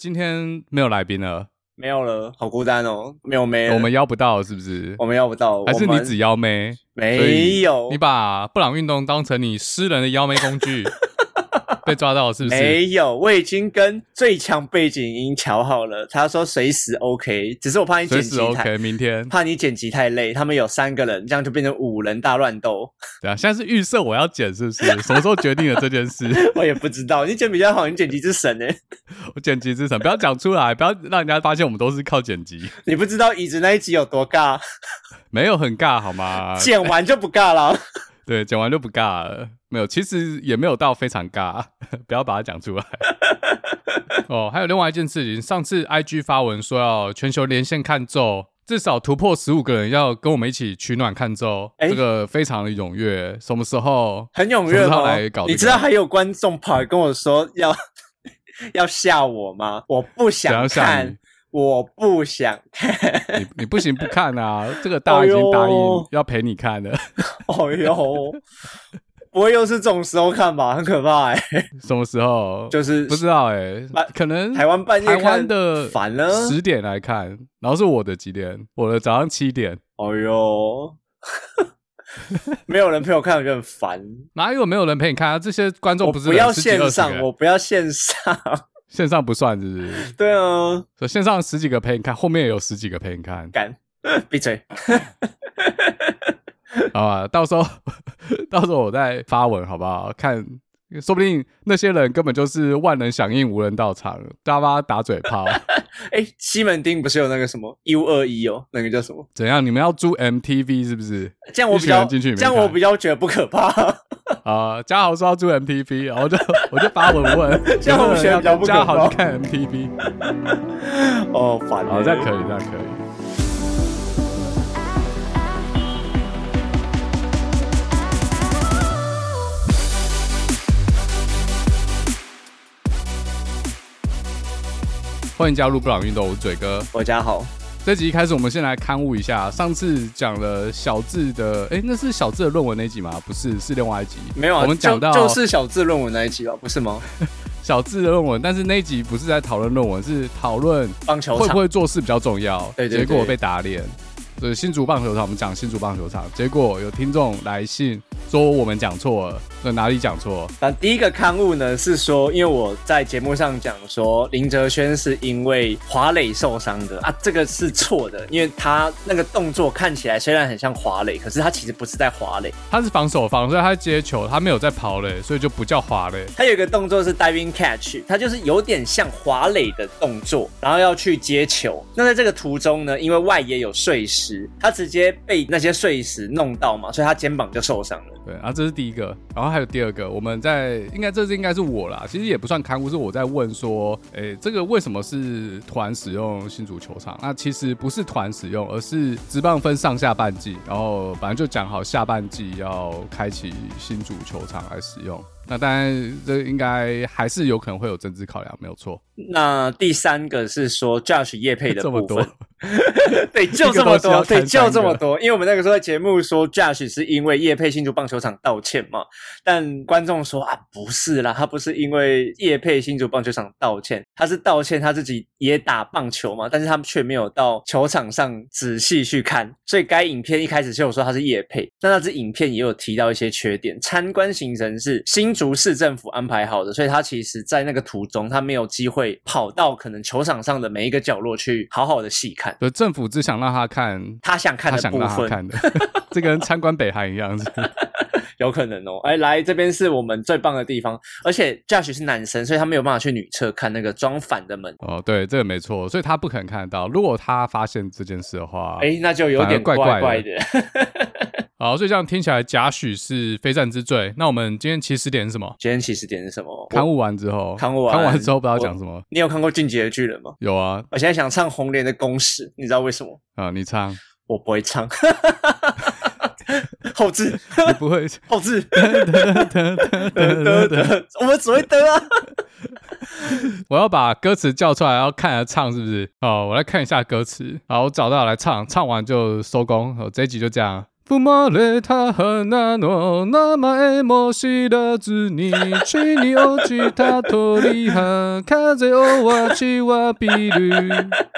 今天没有来宾了，没有了，好孤单哦，没有妹，我们邀不到是不是？我们邀不到，还是你只邀妹？没有，你把布朗运动当成你私人的邀妹工具。被抓到是不是？没有，我已经跟最强背景音调好了。他说随时 OK，只是我怕你剪辑太 OK。明天怕你剪辑太累。他们有三个人，这样就变成五人大乱斗。对啊，现在是预设我要剪，是不是？什么时候决定了这件事？我也不知道。你剪比较好，你剪辑之神呢？我剪辑之神，不要讲出来，不要让人家发现我们都是靠剪辑。你不知道椅子那一集有多尬？没有很尬好吗？剪完就不尬了。对，剪完就不尬了。没有，其实也没有到非常尬，不要把它讲出来。哦，还有另外一件事情，上次 IG 发文说要全球连线看咒，至少突破十五个人要跟我们一起取暖看咒，欸、这个非常的踊跃。什么时候？很踊跃吗？来搞、这个？你知道还有观众跑来跟我说要 要吓我吗？我不想看。我不想看，你你不行不看啊！这个大已经答应要陪你看了。哦呦，不会又是这种时候看吧？很可怕哎、欸！什么时候？就是不知道哎、欸，可能台湾半夜看，台湾的烦了十点来看，然后是我的几点？我的早上七点。哎呦，没有人陪我看，很烦。哪有没有人陪你看啊？这些观众不是不要线上，我不要线上。线上不算是不是？对啊，所以线上十几个陪你看，后面也有十几个陪你看。干，闭嘴！好吧，到时候 到时候我再发文好不好？看，说不定那些人根本就是万人响应，无人到场，大家打嘴炮。哎、欸，西门町不是有那个什么 U 二一哦？那个叫什么？怎样？你们要租 MTV 是不是？这样我比较进去，这样我比较觉得不可怕。啊，嘉豪说要租 MTV，然后就我就发文问，这样我觉得比较不可怕。嘉豪去看 MTV，哦，烦，好，这样可以，这样可以。欢迎加入布朗运动，我是嘴哥，我家好。这集一开始，我们先来刊物一下。上次讲了小智的，哎，那是小智的论文那一集吗？不是，是另外一集。没有啊，我们讲到就，就是小智论文那一集吧？不是吗？小智的论文，但是那一集不是在讨论论文，是讨论棒球会不会做事比较重要。对对对，结果被打脸。对，新竹棒球场，我们讲新竹棒球场，结果有听众来信说我们讲错了，那哪里讲错？那第一个刊物呢是说，因为我在节目上讲说林哲轩是因为滑磊受伤的啊，这个是错的，因为他那个动作看起来虽然很像滑磊，可是他其实不是在滑磊，他是防守方，所以他接球，他没有在跑垒，所以就不叫滑垒。他有一个动作是 diving catch，他就是有点像滑磊的动作，然后要去接球。那在这个途中呢，因为外野有碎石。他直接被那些碎石弄到嘛，所以他肩膀就受伤了。对，啊这是第一个，然后还有第二个，我们在应该这是应该是我啦，其实也不算刊物，是我在问说，诶，这个为什么是团使用新足球场？那其实不是团使用，而是职棒分上下半季，然后反正就讲好下半季要开启新足球场来使用。那当然，这应该还是有可能会有政治考量，没有错。那第三个是说 Josh 叶配的 部分，这么多 对，就这么多，对，就这么多。因为我们那个时候在节目说 Josh 是因为叶佩新竹棒球场道歉嘛，但观众说啊，不是啦，他不是因为叶佩新竹棒球场道歉，他是道歉他自己也打棒球嘛，但是他们却没有到球场上仔细去看，所以该影片一开始就有说他是叶佩，但那支影片也有提到一些缺点，参观行程是新。竹市政府安排好的，所以他其实在那个途中，他没有机会跑到可能球场上的每一个角落去好好的细看。对，政府只想让他看他想看的部分，他想让他看的，这跟参观北韩一样，子 有可能哦。哎，来这边是我们最棒的地方，而且 Josh 是男生，所以他没有办法去女厕看那个装反的门。哦，对，这个没错，所以他不可能看得到。如果他发现这件事的话，哎，那就有点怪怪的。好，所以这样听起来，贾诩是非战之罪。那我们今天起始点是什么？今天起始点是什么？刊物完之后，刊物完，刊完之后不知道讲什么。你有看过《进击的巨人》吗？有啊。我现在想唱红莲的公式，你知道为什么？啊，你唱。我不会唱。后置，你不会后置。我们只会得啊。我要把歌词叫出来，然后看着唱，是不是？哦，我来看一下歌词。好，我找到来唱，唱完就收工。哦，这一集就这样。生まれた花の名前も知らずに地に落ちた鳥は風をわちわびる。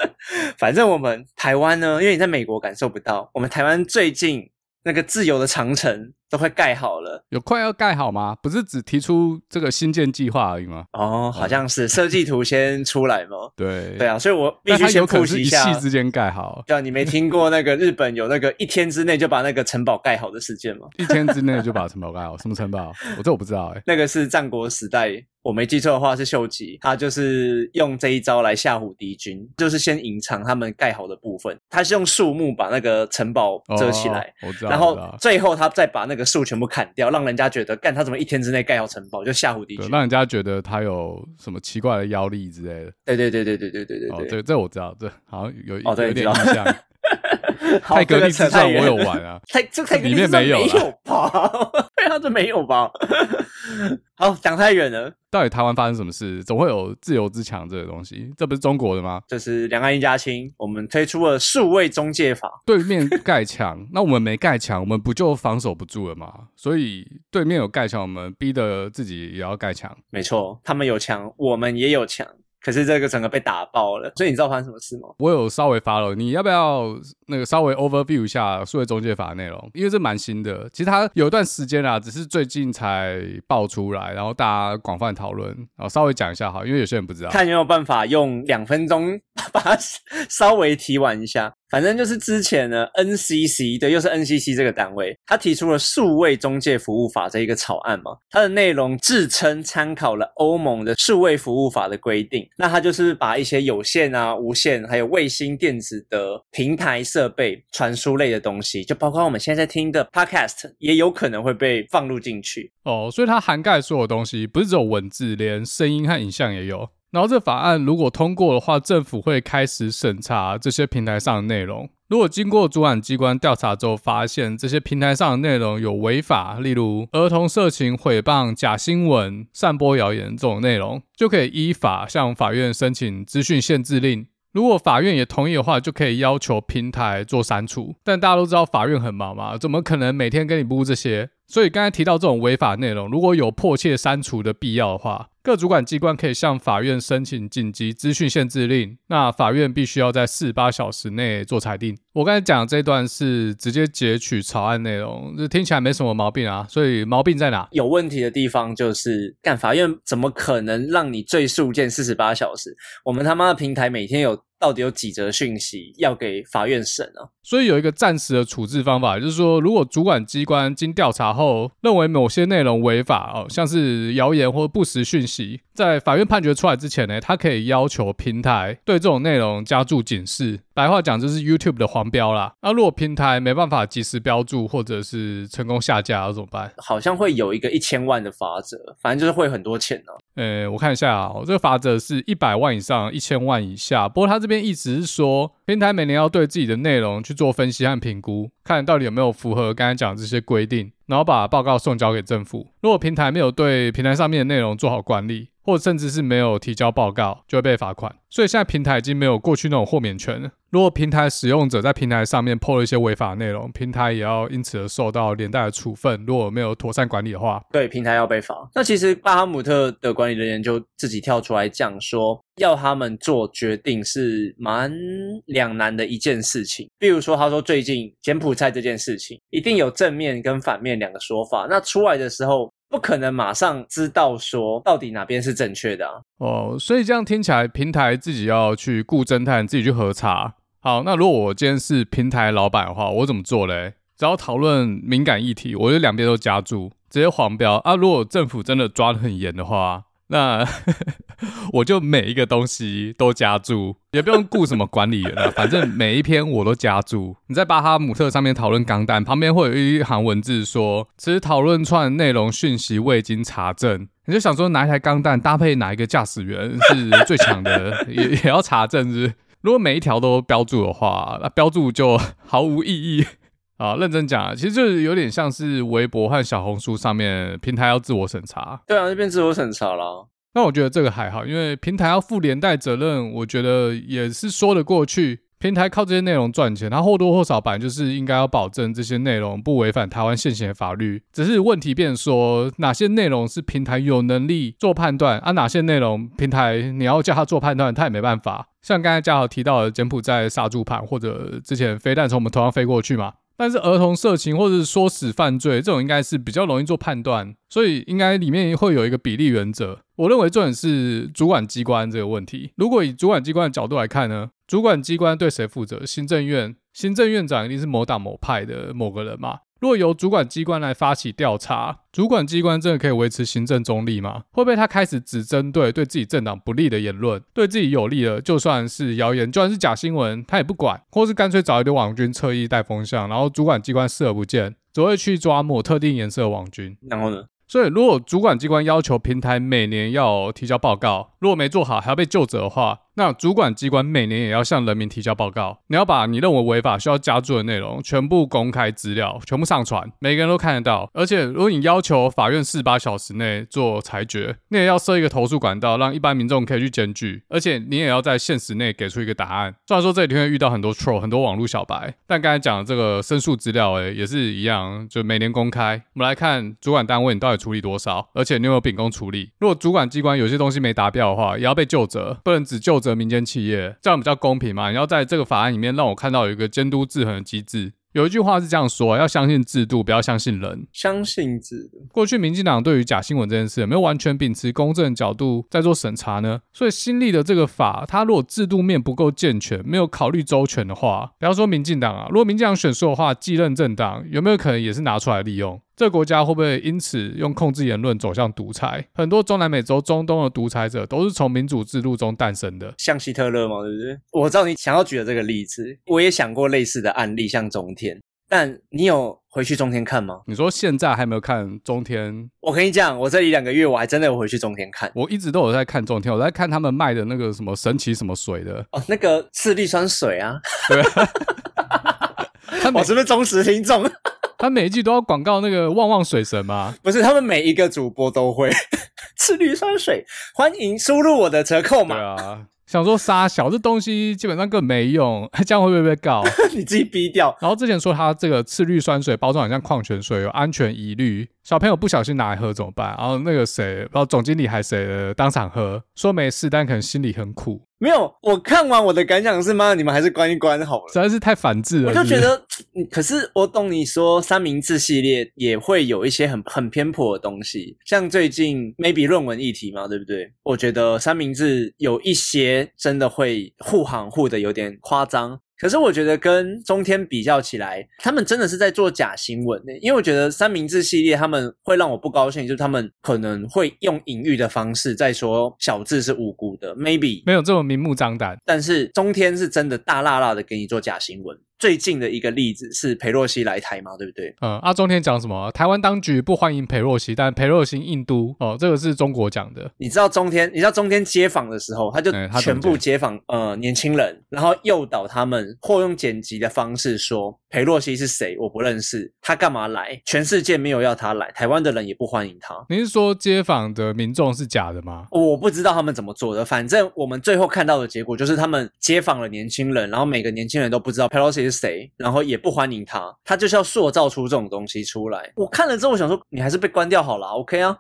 反正我们台湾呢，因为你在美国感受不到，我们台湾最近那个自由的长城都快盖好了，有快要盖好吗？不是只提出这个新建计划而已吗？哦，好像是设计图先出来嘛。对对啊，所以我必须先复习一下。一夕之间盖好，对啊，你没听过那个日本有那个一天之内就把那个城堡盖好的事件吗？一天之内就把城堡盖好，什么城堡？我这我不知道哎、欸。那个是战国时代，我没记错的话是秀吉，他就是用这一招来吓唬敌军，就是先隐藏他们盖好的部分，他是用树木把那个城堡遮起来，哦、我知道，然后最后他再把那个树全部砍掉。让人家觉得，干他怎么一天之内盖好城堡，就吓唬敌军，让人家觉得他有什么奇怪的妖力之类的。对对对对对对对对对，哦，这这我知道，这好像有有点印象。泰格力之战我有玩啊，泰这泰格立志传没有吧？对啊，这没有吧？好，讲太远了。到底台湾发生什么事？总会有自由之墙这个东西，这不是中国的吗？这是两岸一家亲，我们推出了数位中介法。对面盖墙，那我们没盖墙，我们不就防守不住了吗？所以对面有盖墙，我们逼得自己也要盖墙。没错，他们有墙，我们也有墙。可是这个整个被打爆了，所以你知道发生什么事吗？我有稍微 follow，你要不要那个稍微 overview 一下数位中介法的内容？因为这蛮新的，其实它有一段时间啦，只是最近才爆出来，然后大家广泛讨论，然后稍微讲一下哈，因为有些人不知道，看有没有办法用两分钟 把它稍微提完一下。反正就是之前呢，NCC 对，又是 NCC 这个单位，他提出了数位中介服务法这一个草案嘛，它的内容自称参考了欧盟的数位服务法的规定，那它就是把一些有线啊、无线还有卫星电子的平台设备传输类的东西，就包括我们现在在听的 Podcast，也有可能会被放入进去。哦，所以它涵盖所有东西，不是只有文字，连声音和影像也有。然后这法案如果通过的话，政府会开始审查这些平台上的内容。如果经过主管机关调查之后发现这些平台上的内容有违法，例如儿童色情、诽谤、假新闻、散播谣言这种内容，就可以依法向法院申请资讯限制令。如果法院也同意的话，就可以要求平台做删除。但大家都知道法院很忙嘛，怎么可能每天跟你布这些？所以刚才提到这种违法内容，如果有迫切删除的必要的话，各主管机关可以向法院申请紧急资讯限制令。那法院必须要在四十八小时内做裁定。我刚才讲的这段是直接截取草案内容，这听起来没什么毛病啊。所以毛病在哪？有问题的地方就是，干法院怎么可能让你最速件四十八小时？我们他妈的平台每天有。到底有几则讯息要给法院审啊？所以有一个暂时的处置方法，就是说，如果主管机关经调查后认为某些内容违法哦，像是谣言或不实讯息，在法院判决出来之前呢，他可以要求平台对这种内容加注警示。白话讲就是 YouTube 的黄标啦。那如果平台没办法及时标注，或者是成功下架，要怎么办？好像会有一个一千万的罚则，反正就是会很多钱呢、啊。呃，我看一下啊，这个法则是一百万以上，一千万以下。不过他这边意思是说，平台每年要对自己的内容去做分析和评估，看到底有没有符合刚才讲的这些规定，然后把报告送交给政府。如果平台没有对平台上面的内容做好管理，或者甚至是没有提交报告，就会被罚款。所以现在平台已经没有过去那种豁免权了。如果平台使用者在平台上面 PO 了一些违法内容，平台也要因此而受到连带的处分。如果没有妥善管理的话，对，平台要被罚。那其实巴哈姆特的管理人员就自己跳出来讲说，要他们做决定是蛮两难的一件事情。比如说，他说最近柬埔寨这件事情，一定有正面跟反面两个说法。那出来的时候，不可能马上知道说到底哪边是正确的。哦，所以这样听起来，平台自己要去雇侦探，自己去核查。好，那如果我今天是平台老板的话，我怎么做嘞？只要讨论敏感议题，我就两边都加注，直接黄标啊。如果政府真的抓得很严的话，那我就每一个东西都加注，也不用雇什么管理员了，反正每一篇我都加注。你在巴哈姆特上面讨论钢弹，旁边会有一行文字说，此讨论串内容讯息未经查证。你就想说，哪一台钢弹搭配哪一个驾驶员是最强的，也也要查证是？如果每一条都标注的话，那标注就毫无意义啊！认真讲，其实就是有点像是微博和小红书上面平台要自我审查。对啊，那边自我审查了。那我觉得这个还好，因为平台要负连带责任，我觉得也是说得过去。平台靠这些内容赚钱，它或多或少本来就是应该要保证这些内容不违反台湾现行的法律。只是问题变说，哪些内容是平台有能力做判断，啊，哪些内容平台你要叫他做判断，他也没办法。像刚才嘉豪提到的柬埔寨杀猪盘，或者之前飞弹从我们头上飞过去嘛。但是儿童色情或者是说死犯罪这种，应该是比较容易做判断，所以应该里面会有一个比例原则。我认为重点是主管机关这个问题。如果以主管机关的角度来看呢，主管机关对谁负责？行政院，行政院长一定是某党某派的某个人嘛。如果由主管机关来发起调查，主管机关真的可以维持行政中立吗？会不会他开始只针对对自己政党不利的言论，对自己有利的，就算是谣言，就算是假新闻，他也不管，或是干脆找一堆网军侧翼带风向，然后主管机关视而不见，只会去抓某特定颜色的网军。然后呢？所以，如果主管机关要求平台每年要提交报告，如果没做好还要被救责的话，那主管机关每年也要向人民提交报告。你要把你认为违法需要加注的内容全部公开资料，全部上传，每个人都看得到。而且，如果你要求法院四十八小时内做裁决，你也要设一个投诉管道，让一般民众可以去检举。而且，你也要在限时内给出一个答案。虽然说这里会遇到很多 troll，很多网络小白，但刚才讲的这个申诉资料，诶，也是一样，就每年公开。我们来看主管单位你到底处理多少，而且你有没有秉公处理。如果主管机关有些东西没达标的话，也要被就责，不能只究责民间企业，这样比较公平嘛？你要在这个法案里面让我看到有一个监督制衡的机制。有一句话是这样说：要相信制度，不要相信人。相信制度。过去民进党对于假新闻这件事有没有完全秉持公正的角度在做审查呢？所以新立的这个法，它如果制度面不够健全，没有考虑周全的话，不要说民进党啊，如果民进党选输的话，继任政党有没有可能也是拿出来利用？这个国家会不会因此用控制言论走向独裁？很多中南美洲、中东的独裁者都是从民主制度中诞生的，像希特勒吗？对不对？我知道你想要举的这个例子，我也想过类似的案例，像中天。但你有回去中天看吗？你说现在还没有看中天？我跟你讲，我这一两个月我还真的有回去中天看。我一直都有在看中天，我在看他们卖的那个什么神奇什么水的哦，那个次氯酸水啊。对，他们是不是忠实听众？他每一季都要广告那个旺旺水神吗？不是，他们每一个主播都会 次氯酸水，欢迎输入我的折扣码。对啊，想说杀小这东西基本上根本没用，这样会不会被告？你自己逼掉。然后之前说他这个次氯酸水包装好像矿泉水，有安全疑虑。小朋友不小心拿来喝怎么办？然后那个谁，然后总经理还谁当场喝，说没事，但可能心里很苦。没有，我看完我的感想是妈，你们还是关一关好了。实在是太反智了。我就觉得，可是我懂你说三明治系列也会有一些很很偏颇的东西，像最近 maybe 论文议题嘛，对不对？我觉得三明治有一些真的会护航护的有点夸张。可是我觉得跟中天比较起来，他们真的是在做假新闻呢。因为我觉得三明治系列他们会让我不高兴，就是他们可能会用隐喻的方式在说小智是无辜的，maybe 没有这么明目张胆。但是中天是真的大辣辣的给你做假新闻。最近的一个例子是裴洛西来台嘛，对不对？嗯，阿、啊、中天讲什么？台湾当局不欢迎裴洛西，但裴洛西印度哦，这个是中国讲的。你知道中天？你知道中天接访的时候，他就全部接访、欸、呃年轻人，然后诱导他们或用剪辑的方式说裴洛西是谁？我不认识，他干嘛来？全世界没有要他来，台湾的人也不欢迎他。你是说接访的民众是假的吗？我不知道他们怎么做的，反正我们最后看到的结果就是他们接访了年轻人，然后每个年轻人都不知道裴洛西是谁，然后也。不欢迎他，他就是要塑造出这种东西出来。我看了之后，我想说，你还是被关掉好了，OK 啊。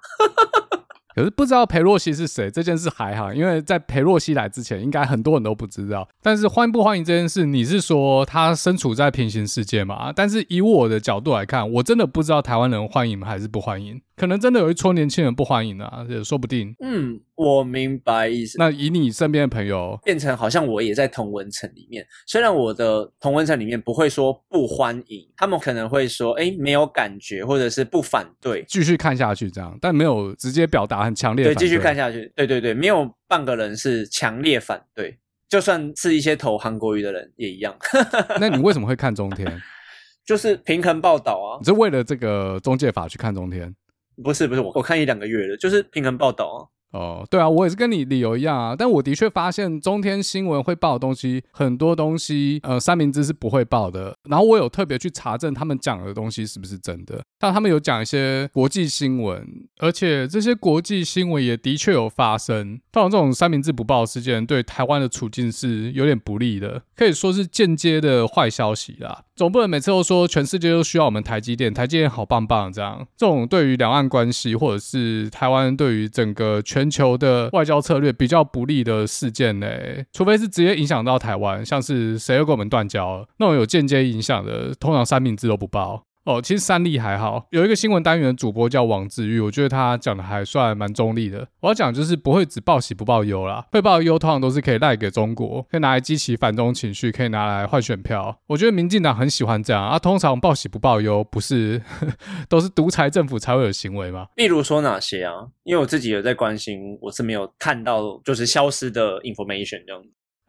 可是不知道裴洛西是谁这件事还好，因为在裴洛西来之前，应该很多人都不知道。但是欢不欢迎这件事，你是说他身处在平行世界吗？但是以我的角度来看，我真的不知道台湾人欢迎还是不欢迎。可能真的有一撮年轻人不欢迎啊，也说不定。嗯，我明白意思。那以你身边的朋友，变成好像我也在同文层里面。虽然我的同文层里面不会说不欢迎，他们可能会说，哎，没有感觉，或者是不反对，继续看下去这样，但没有直接表达很强烈的反对。对，继续看下去。对对对，没有半个人是强烈反对，就算是一些投韩国瑜的人也一样。那你为什么会看中天？就是平衡报道啊。你是为了这个中介法去看中天？不是不是，我我看一两个月了，就是平衡报道啊。哦，对啊，我也是跟你理由一样啊。但我的确发现中天新闻会报的东西，很多东西呃三明治是不会报的。然后我有特别去查证他们讲的东西是不是真的，但他们有讲一些国际新闻，而且这些国际新闻也的确有发生。当然，这种三明治不报事件对台湾的处境是有点不利的，可以说是间接的坏消息啦。总不能每次都说全世界都需要我们台积电，台积电好棒棒这样。这种对于两岸关系或者是台湾对于整个全全球的外交策略比较不利的事件呢，除非是直接影响到台湾，像是谁又跟我们断交了，那种有间接影响的，通常三明治都不报。哦，其实三立还好，有一个新闻单元主播叫王志玉，我觉得他讲的还算蛮中立的。我要讲就是不会只报喜不报忧啦，会报忧通常都是可以赖给中国，可以拿来激起反中情绪，可以拿来换选票。我觉得民进党很喜欢这样啊。通常报喜不报忧，不是 都是独裁政府才会有行为吗？例如说哪些啊？因为我自己有在关心，我是没有看到就是消失的 information 这样。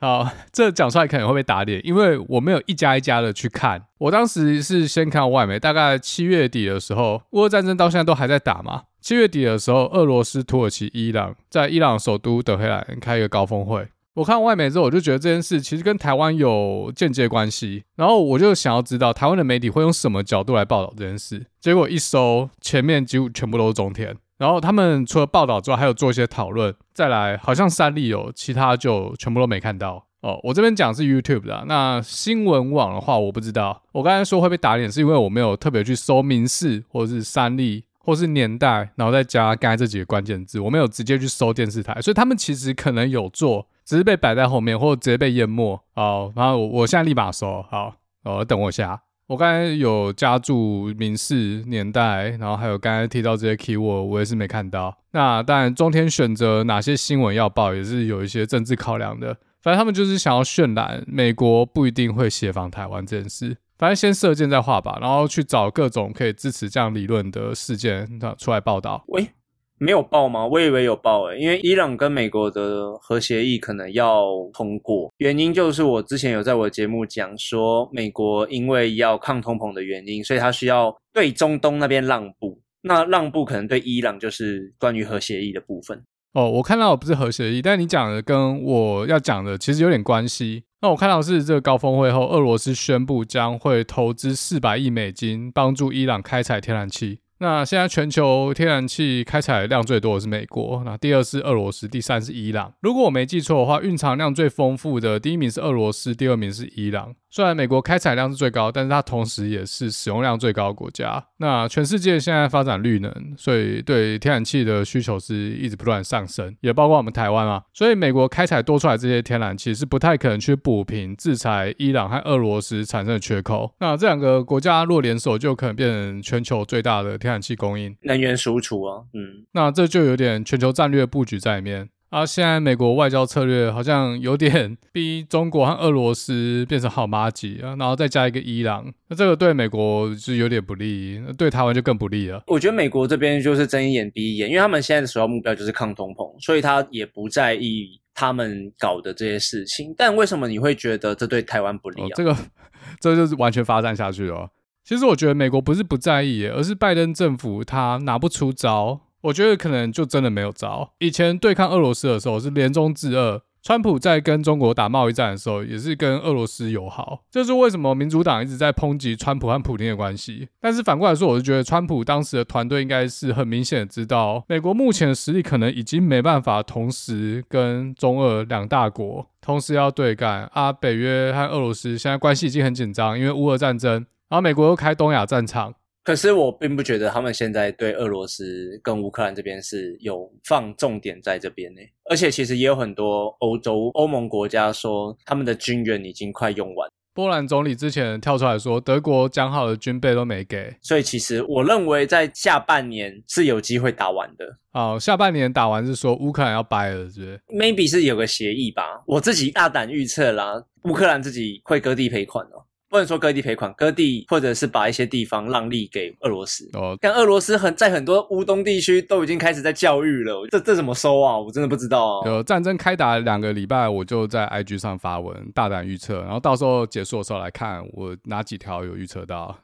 好，这讲出来可能会被打脸，因为我没有一家一家的去看。我当时是先看外媒，大概七月底的时候，乌俄战争到现在都还在打嘛。七月底的时候，俄罗斯、土耳其、伊朗在伊朗首都德黑兰开一个高峰会。我看外媒之后，我就觉得这件事其实跟台湾有间接关系，然后我就想要知道台湾的媒体会用什么角度来报道这件事。结果一搜，前面几乎全部都是中天。然后他们除了报道之外，还有做一些讨论。再来，好像三立有，其他就全部都没看到哦。我这边讲是 YouTube 的，那新闻网的话我不知道。我刚才说会被打脸，是因为我没有特别去搜民事或者是三立或是年代，然后再加刚才这几个关键字，我没有直接去搜电视台，所以他们其实可能有做，只是被摆在后面，或者直接被淹没。好，然后我现在立马搜，好，哦，等我一下。我刚才有加注民视年代，然后还有刚才提到这些 keyword，我也是没看到。那当然，中天选择哪些新闻要报，也是有一些政治考量的。反正他们就是想要渲染美国不一定会协防台湾这件事。反正先射箭再画吧，然后去找各种可以支持这样理论的事件出来报道。喂。没有报吗？我以为有报诶，因为伊朗跟美国的核协议可能要通过，原因就是我之前有在我的节目讲说，美国因为要抗通膨的原因，所以他需要对中东那边让步。那让步可能对伊朗就是关于核协议的部分。哦，我看到的不是核协议，但你讲的跟我要讲的其实有点关系。那我看到是这个高峰会后，俄罗斯宣布将会投资四百亿美金帮助伊朗开采天然气。那现在全球天然气开采量最多的是美国，那第二是俄罗斯，第三是伊朗。如果我没记错的话，蕴藏量最丰富的第一名是俄罗斯，第二名是伊朗。虽然美国开采量是最高，但是它同时也是使用量最高的国家。那全世界现在发展绿能，所以对天然气的需求是一直不断上升，也包括我们台湾啊。所以美国开采多出来这些天然气是不太可能去补平制裁伊朗和俄罗斯产生的缺口。那这两个国家若联手，就可能变成全球最大的天然气供应、能源输出啊。嗯，那这就有点全球战略布局在里面。啊，现在美国外交策略好像有点 逼中国和俄罗斯变成好妈吉啊，然后再加一个伊朗，那这个对美国是有点不利，对台湾就更不利了。我觉得美国这边就是睁一眼闭一眼，因为他们现在的首要目标就是抗通膨，所以他也不在意他们搞的这些事情。但为什么你会觉得这对台湾不利啊？哦，这个，这就是完全发展下去了。其实我觉得美国不是不在意，而是拜登政府他拿不出招。我觉得可能就真的没有招。以前对抗俄罗斯的时候是联中制俄，川普在跟中国打贸易战的时候也是跟俄罗斯友好。这是为什么民主党一直在抨击川普和普京的关系。但是反过来说，我是觉得川普当时的团队应该是很明显的知道，美国目前的实力可能已经没办法同时跟中俄两大国同时要对干啊。北约和俄罗斯现在关系已经很紧张，因为乌俄战争，然后美国又开东亚战场。可是我并不觉得他们现在对俄罗斯跟乌克兰这边是有放重点在这边呢，而且其实也有很多欧洲欧盟国家说他们的军援已经快用完。波兰总理之前跳出来说，德国讲好的军备都没给，所以其实我认为在下半年是有机会打完的。哦，下半年打完是说乌克兰要掰了，是不是？Maybe 是有个协议吧，我自己大胆预测啦，乌克兰自己会割地赔款哦。不能说割地赔款，割地或者是把一些地方让利给俄罗斯。哦，但俄罗斯很在很多乌东地区都已经开始在教育了，这这怎么收啊？我真的不知道啊。有战争开打两个礼拜，我就在 IG 上发文，大胆预测，然后到时候结束的时候来看我哪几条有预测到，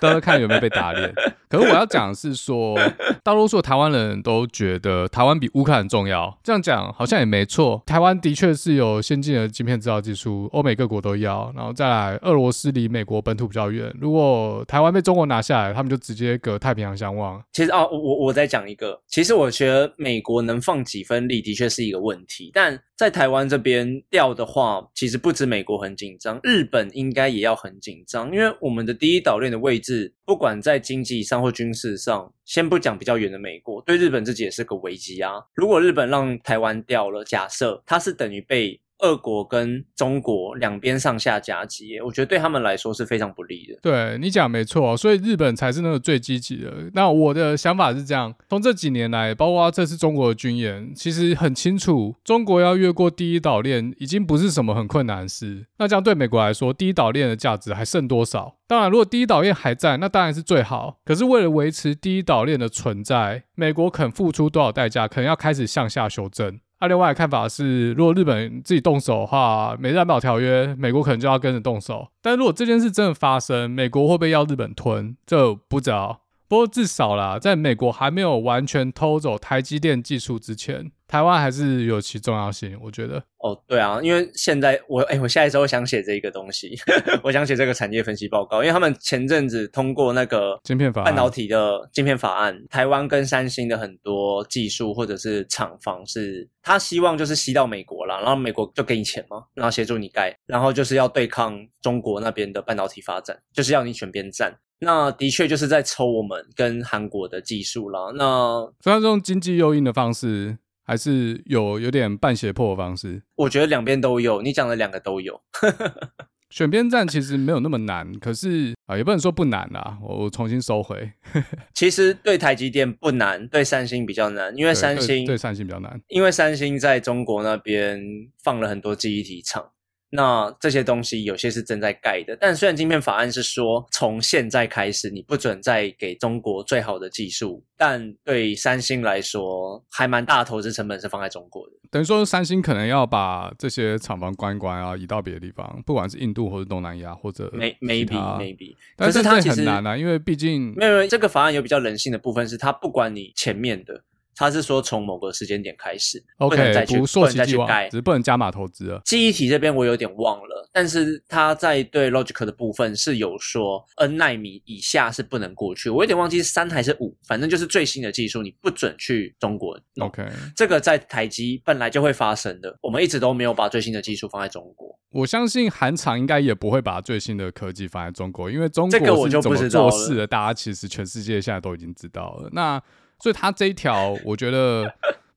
到时候看有没有被打脸。可是我要讲的是说，大多数台湾人都觉得台湾比乌克兰重要。这样讲好像也没错，台湾的确是有先进的晶片制造技术，欧美各国都要。然后再来，俄罗斯离美国本土比较远，如果台湾被中国拿下来，他们就直接隔太平洋相望。其实啊，我我再讲一个，其实我觉得美国能放几分力的确是一个问题，但在台湾这边掉的话，其实不止美国很紧张，日本应该也要很紧张，因为我们第一岛链的位置，不管在经济上或军事上，先不讲比较远的美国，对日本自己也是个危机啊。如果日本让台湾掉了，假设它是等于被。俄国跟中国两边上下夹击，我觉得对他们来说是非常不利的。对，你讲没错，所以日本才是那个最积极的。那我的想法是这样：从这几年来，包括这次中国的军演，其实很清楚，中国要越过第一岛链已经不是什么很困难的事。那这样对美国来说，第一岛链的价值还剩多少？当然，如果第一岛链还在，那当然是最好。可是为了维持第一岛链的存在，美国肯付出多少代价？可能要开始向下修正。他、另外的看法是，如果日本自己动手的话，美日安保条约，美国可能就要跟着动手。但如果这件事真的发生，美国会不会要日本吞？这不知道。不过至少啦，在美国还没有完全偷走台积电技术之前，台湾还是有其重要性，我觉得。哦，对啊，因为现在我哎，我下一周想写这个东西，我想写这个产业分析报告，因为他们前阵子通过那个晶片法半导体的晶片法案，台湾跟三星的很多技术或者是厂房是，他希望就是吸到美国啦，然后美国就给你钱嘛，然后协助你盖，然后就是要对抗中国那边的半导体发展，就是要你选边站。那的确就是在抽我们跟韩国的技术啦。那虽然用经济诱因的方式，还是有有点半胁迫的方式。我觉得两边都有，你讲的两个都有。选边站其实没有那么难，可是啊，也不能说不难啦。我我重新收回。其实对台积电不难，对三星比较难，因为三星对三星比较难，因为三星在中国那边放了很多记忆体厂。那这些东西有些是正在盖的，但虽然晶片法案是说从现在开始你不准再给中国最好的技术，但对三星来说还蛮大的投资成本是放在中国的。等于说三星可能要把这些厂房关一关啊，移到别的地方，不管是印度或者东南亚或者 maybe maybe，但是它其实很难啊，因为毕竟没有没有这个法案有比较人性的部分是它不管你前面的。他是说从某个时间点开始，OK，不能再去，不能再去盖，只是不能加码投资了。记忆体这边我有点忘了，但是他在对 Logic 的部分是有说 N 纳米以下是不能过去。我有点忘记是三还是五，反正就是最新的技术，你不准去中国。OK，这个在台积本来就会发生的，我们一直都没有把最新的技术放在中国。我相信韩厂应该也不会把最新的科技放在中国，因为中国是怎么做事的，大家其实全世界现在都已经知道了。那所以他这一条，我觉得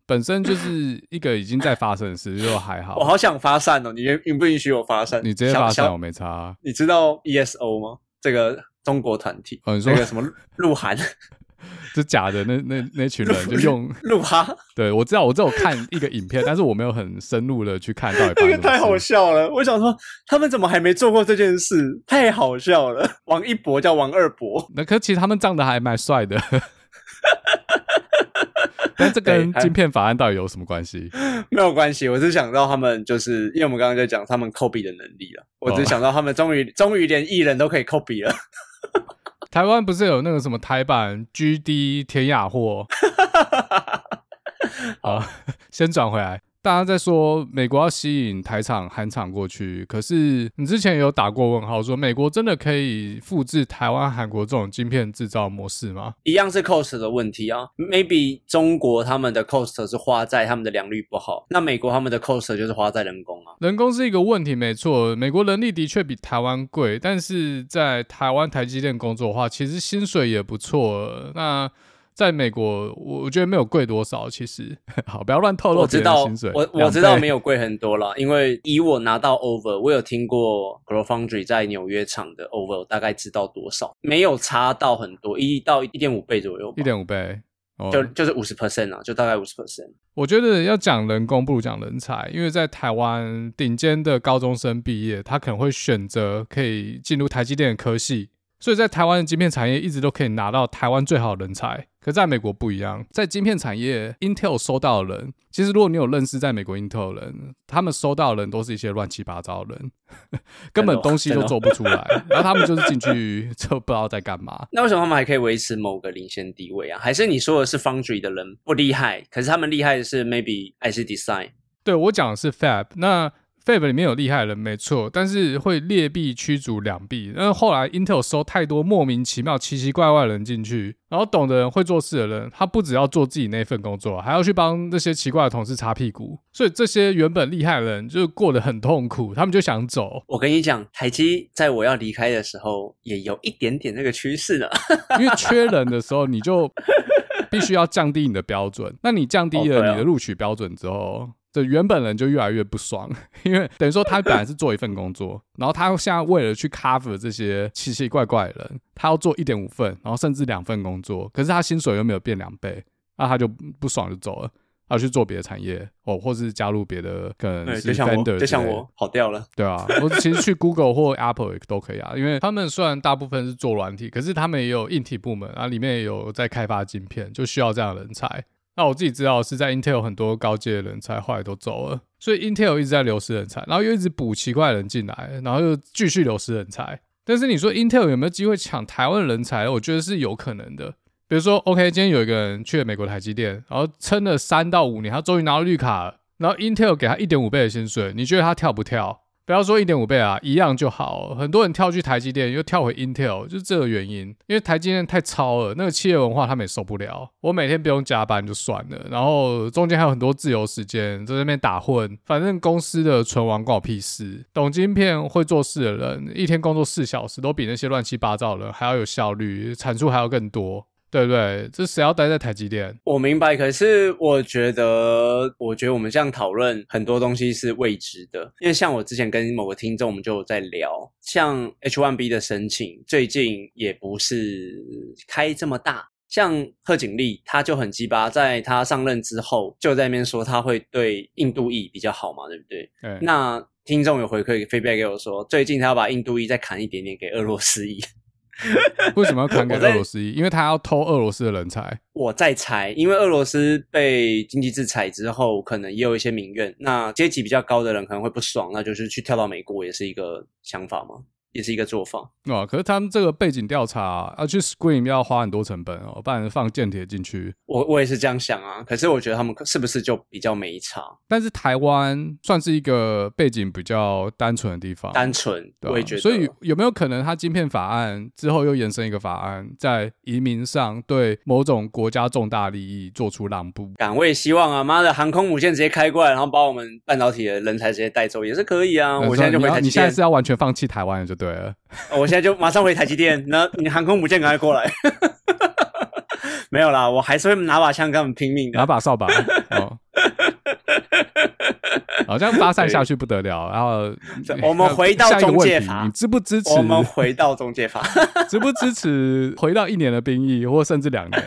本身就是一个已经在发生的事，就还好。我好想发散哦，你允不允许我发散？你直接发散，我没差啊。你知道 ESO 吗？这个中国团体，哦，你说那个什么鹿晗，是假的？那那那群人就用 鹿晗。对，我知道，我只有看一个影片，但是我没有很深入的去看到。那个太好笑了，我想说他们怎么还没做过这件事？太好笑了。王一博叫王二博，那可其实他们长得还蛮帅的。但这跟晶片法案到底有什么关系？没有关系，我只想到他们就是因为我们刚刚在讲他们 copy 的能力了。我只想到他们终于终于连艺人都可以 copy 了。台湾不是有那个什么台版 GD 田雅货？好，先转回来。大家在说美国要吸引台厂、韩厂过去，可是你之前有打过问号，说美国真的可以复制台湾、韩国这种晶片制造模式吗？一样是 cost 的问题啊。Maybe 中国他们的 cost 是花在他们的良率不好，那美国他们的 cost 就是花在人工啊。人工是一个问题，没错。美国人力的确比台湾贵，但是在台湾台积电工作的话，其实薪水也不错。那在美国，我我觉得没有贵多少。其实，好，不要乱透露。我知道，我我知道没有贵很多啦，因为以我拿到 over，我有听过 GlobalFoundries 在纽约厂的 over，我大概知道多少，没有差到很多，一到一点五倍左右。一点五倍，哦、就就是五十 percent 啊，就大概五十 percent。我觉得要讲人工不如讲人才，因为在台湾顶尖的高中生毕业，他可能会选择可以进入台积电的科系。所以在台湾的晶片产业一直都可以拿到台湾最好的人才，可在美国不一样，在晶片产业，Intel 收到的人，其实如果你有认识在美国 Intel 的人，他们收到的人都是一些乱七八糟的人，根本东西都做不出来，然后他们就是进去就不知道在干嘛。那为什么他们还可以维持某个领先地位啊？还是你说的是 Foundry 的人不厉害，可是他们厉害的是 maybe IC Design？对，我讲的是 Fab，那。Fab 里面有厉害的人，没错，但是会劣币驱逐良币。因为后来 Intel 收太多莫名其妙、奇奇怪怪的人进去，然后懂的人、会做事的人，他不只要做自己那份工作，还要去帮那些奇怪的同事擦屁股。所以这些原本厉害的人就过得很痛苦，他们就想走。我跟你讲，台积在我要离开的时候，也有一点点那个趋势了。因为缺 人的时候，你就必须要降低你的标准。那你降低了你的录取标准之后，这原本人就越来越不爽，因为等于说他本来是做一份工作，然后他现在为了去 cover 这些奇奇怪怪的人，他要做一点五份，然后甚至两份工作，可是他薪水又没有变两倍，那他就不爽就走了，他去做别的产业哦，或是加入别的可能是 vendor，就像我跑掉了，对啊，我其实去 Google 或 Apple 也都可以啊，因为他们虽然大部分是做软体，可是他们也有硬体部门啊，里面也有在开发晶片，就需要这样的人才。那我自己知道是在 Intel 很多高阶的人才后来都走了，所以 Intel 一直在流失人才，然后又一直补奇怪的人进来，然后又继续流失人才。但是你说 Intel 有没有机会抢台湾人才？我觉得是有可能的。比如说，OK，今天有一个人去了美国台积电，然后撑了三到五年，他终于拿到绿卡了，然后 Intel 给他一点五倍的薪水，你觉得他跳不跳？不要说一点五倍啊，一样就好。很多人跳去台积电，又跳回 Intel，就是这个原因。因为台积电太糙了，那个企业文化他们也受不了。我每天不用加班就算了，然后中间还有很多自由时间在那边打混。反正公司的存亡关我屁事。懂晶片会做事的人，一天工作四小时，都比那些乱七八糟的人还要有效率，产出还要更多。对不对？这谁要待在台积电？我明白，可是我觉得，我觉得我们这样讨论很多东西是未知的。因为像我之前跟某个听众，我们就有在聊，像 H1B 的申请，最近也不是开这么大。像贺锦丽，他就很鸡巴，在他上任之后，就在那边说他会对印度裔比较好嘛，对不对？对。那听众有回馈 feedback 给我说，最近他要把印度裔再砍一点点给俄罗斯裔。为什么要砍给俄罗斯？因为他要偷俄罗斯的人才。我在猜，因为俄罗斯被经济制裁之后，可能也有一些民怨。那阶级比较高的人可能会不爽，那就是去跳到美国，也是一个想法嘛。也是一个做法哦，可是他们这个背景调查要去 screen 要花很多成本哦，不然放间谍进去。我我也是这样想啊，可是我觉得他们是不是就比较没差？但是台湾算是一个背景比较单纯的地方，单纯？我也觉得。所以有没有可能他晶片法案之后又延伸一个法案，在移民上对某种国家重大利益做出让步？敢我也希望啊，妈的，航空母舰直接开过来，然后把我们半导体的人才直接带走也是可以啊。我现在就回台积电。你现在是要完全放弃台湾就对。对了，我现在就马上回台积电，那你航空母舰赶快过来。没有啦，我还是会拿把枪跟他们拼命的，拿把扫把。哦，好像发散下去不得了。然后我们回到中介法，你支不支持？我们回到中介法，支不支持回到一年的兵役，或甚至两年？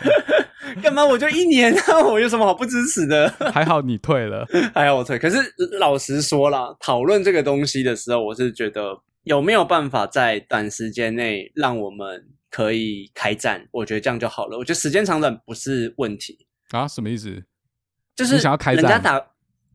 干嘛？我就一年啊，我有什么好不支持的？还好你退了，还好我退。可是老实说啦，讨论这个东西的时候，我是觉得。有没有办法在短时间内让我们可以开战？我觉得这样就好了。我觉得时间长短不是问题啊。什么意思？就是想要开战人家打，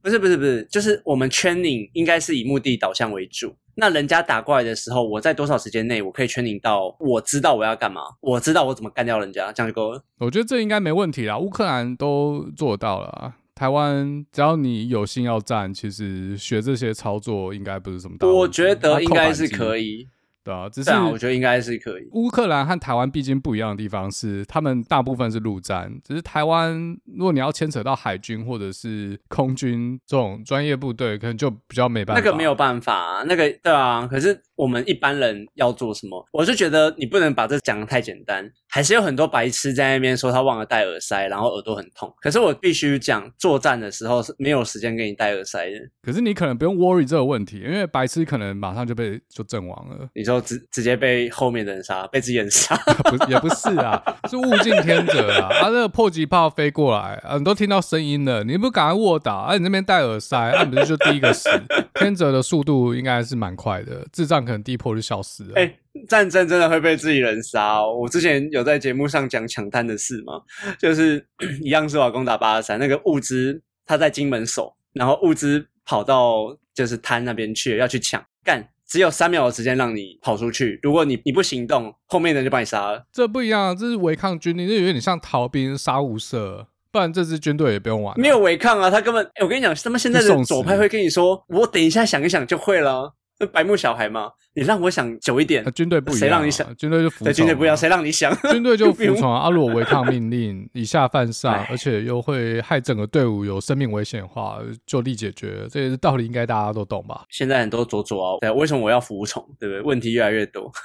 不是不是不是，就是我们 training 应该是以目的导向为主。那人家打过来的时候，我在多少时间内我可以 training 到我知道我要干嘛，我知道我怎么干掉人家，这样就够了。我觉得这应该没问题啦，乌克兰都做到了啊。台湾只要你有心要战，其实学这些操作应该不是什么大问题。我觉得应该是可以。对啊，只是我觉得应该是可以。乌克兰和台湾毕竟不一样的地方是，他们大部分是陆战，只是台湾如果你要牵扯到海军或者是空军这种专业部队，可能就比较没办法。那个没有办法啊，那个对啊，可是。我们一般人要做什么？我是觉得你不能把这讲的太简单，还是有很多白痴在那边说他忘了戴耳塞，然后耳朵很痛。可是我必须讲，作战的时候是没有时间给你戴耳塞的。可是你可能不用 worry 这个问题，因为白痴可能马上就被就阵亡了。你说直直接被后面的人杀，被自己人杀？不也不是啊，是物竞天择啊。啊，那个迫击炮飞过来，啊，你都听到声音了，你不赶快卧倒？啊，你那边戴耳塞，那、啊、不是就第一个死？天择的速度应该是蛮快的，智障可可能地破就消失了。哎、欸，战争真的会被自己人杀哦！我之前有在节目上讲抢滩的事嘛，就是 一样是瓦工打八二三，那个物资他在金门守，然后物资跑到就是滩那边去要去抢，干只有三秒的时间让你跑出去，如果你你不行动，后面的人就把你杀了。这不一样，这是违抗军令，这有点像逃兵杀无赦。不然这支军队也不用玩，没有违抗啊！他根本，欸、我跟你讲，他们现在的左派会跟你说，我等一下想一想就会了。那白目小孩嘛，你让我想久一点。军队不一样，谁让你想？军队就 服从。军队不一样，谁让你想？军队就服从啊！如果违抗命令，以下犯 上，而且又会害整个队伍有生命危险的话，就地解决。这个道理应该大家都懂吧？现在很多左左啊，对，为什么我要服从？对不对？问题越来越多。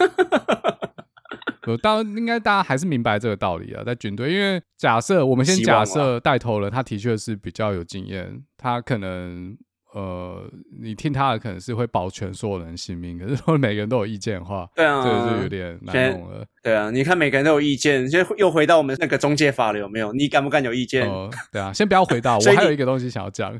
当然应该大家还是明白这个道理啊，在军队，因为假设我们先假设带头人，他的确是比较有经验，他可能呃，你听他的可能是会保全所有人性命，可是如果每个人都有意见的话，对啊，这个就有点难弄了。对啊，你看每个人都有意见，现在又回到我们那个中介法了，有没有？你敢不敢有意见？呃，对啊，先不要回答，我还有一个东西想要讲。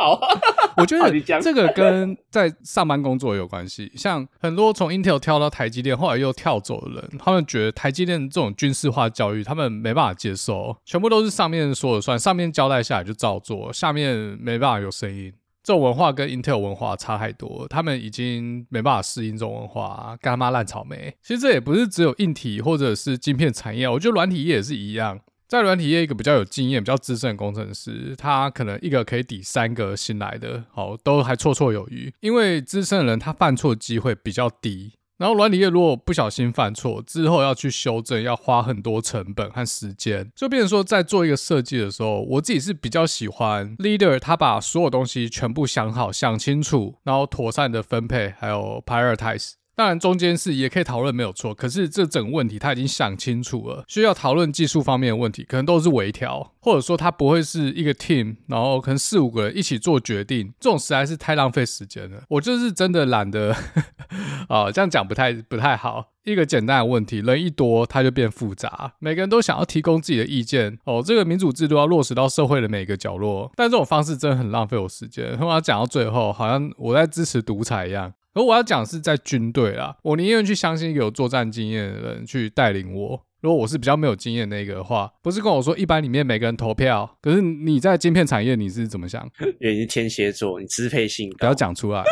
好，我觉得这个跟在上班工作有关系。像很多从 Intel 跳到台积电，后来又跳走的人，他们觉得台积电这种军事化教育，他们没办法接受，全部都是上面说了算，上面交代下来就照做，下面没办法有声音。这种文化跟 Intel 文化差太多，他们已经没办法适应这种文化，干他妈烂草莓。其实这也不是只有硬体或者是晶片产业，我觉得软体业也是一样。在软体业，一个比较有经验、比较资深的工程师，他可能一个可以抵三个新来的，好，都还绰绰有余。因为资深的人他犯错机会比较低，然后软体业如果不小心犯错之后要去修正，要花很多成本和时间，就变成说在做一个设计的时候，我自己是比较喜欢 leader 他把所有东西全部想好、想清楚，然后妥善的分配，还有 prioritize。当然，中间是也可以讨论没有错，可是这整个问题他已经想清楚了，需要讨论技术方面的问题，可能都是微调，或者说他不会是一个 team，然后可能四五个人一起做决定，这种实在是太浪费时间了。我就是真的懒得，啊，这样讲不太不太好。一个简单的问题，人一多他就变复杂，每个人都想要提供自己的意见，哦，这个民主制度要落实到社会的每个角落，但这种方式真的很浪费我时间。我要讲到最后，好像我在支持独裁一样。而我要讲是在军队啦，我宁愿去相信有作战经验的人去带领我。如果我是比较没有经验那个的话，不是跟我说一般里面每个人投票，可是你在晶片产业你是怎么想？因为你是天蝎座，你支配性不要讲出来。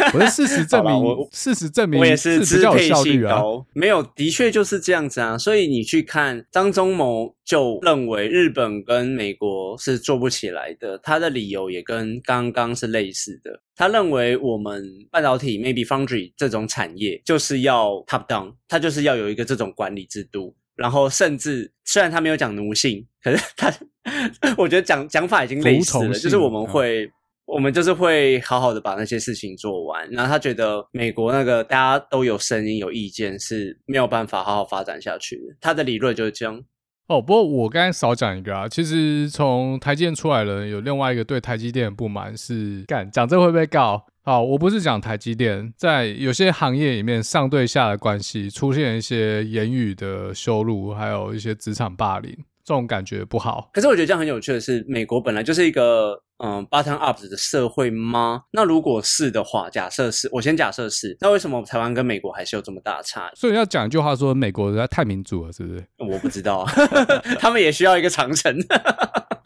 我是事实证明，我事实证明我也是支配性高，啊、没有，的确就是这样子啊。所以你去看张忠谋就认为日本跟美国是做不起来的，他的理由也跟刚刚是类似的。他认为我们半导体 maybe foundry 这种产业就是要 top down，他就是要有一个这种管理制度，然后甚至虽然他没有讲奴性，可是他 我觉得讲讲法已经类似了，就是我们会。嗯我们就是会好好的把那些事情做完，然后他觉得美国那个大家都有声音有意见是没有办法好好发展下去的。他的理论就是这样。哦，不过我刚才少讲一个啊，其实从台积电出来的人有另外一个对台积电的不满是，干讲这会不会告？好，我不是讲台积电，在有些行业里面上对下的关系出现一些言语的羞辱，还有一些职场霸凌，这种感觉不好。可是我觉得这样很有趣的是，美国本来就是一个。嗯，bottom up 的社会吗？那如果是的话，假设是，我先假设是，那为什么台湾跟美国还是有这么大的差异？所以要讲一句话说，美国实在太民主了，是不是？我不知道啊，他们也需要一个长城。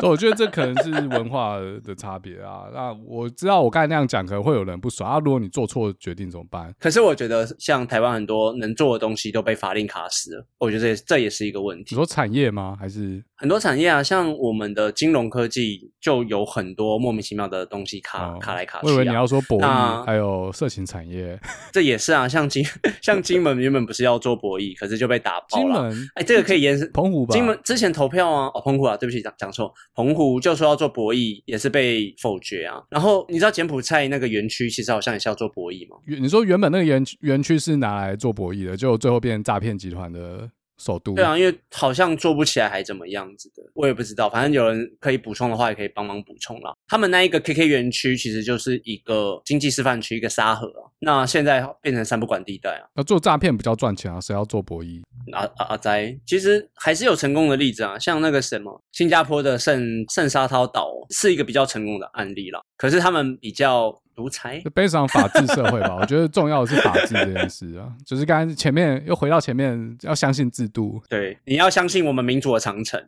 我觉得这可能是文化的差别啊。那我知道我刚才那样讲，可能会有人不爽啊。如果你做错决定怎么办？可是我觉得，像台湾很多能做的东西都被法令卡死了，我觉得这也这也是一个问题。你说产业吗？还是很多产业啊？像我们的金融科技就有很多。莫名其妙的东西卡、哦、卡来卡去、啊，我以为你要说博弈，还有色情产业，这也是啊。像金像金门原本不是要做博弈，可是就被打爆了。哎、欸，这个可以延伸澎湖吧？金门之前投票啊，哦，澎湖啊，对不起，讲讲错，澎湖就说要做博弈，也是被否决啊。然后你知道柬埔寨那个园区其实好像也是要做博弈吗？你说原本那个园园区是拿来做博弈的，就最后变成诈骗集团的。首都对啊，因为好像做不起来还怎么样子的，我也不知道。反正有人可以补充的话，也可以帮忙补充啦。他们那一个 KK 园区其实就是一个经济示范区，一个沙河啊。那现在变成三不管地带啊。那做诈骗比较赚钱啊，谁要做博弈？阿阿阿哉，其实还是有成功的例子啊，像那个什么新加坡的圣圣沙涛岛是一个比较成功的案例啦。可是他们比较独裁，悲伤法治社会吧。我觉得重要的是法治这件事啊，就是刚才前面又回到前面，要相信制度。对，你要相信我们民主的长城，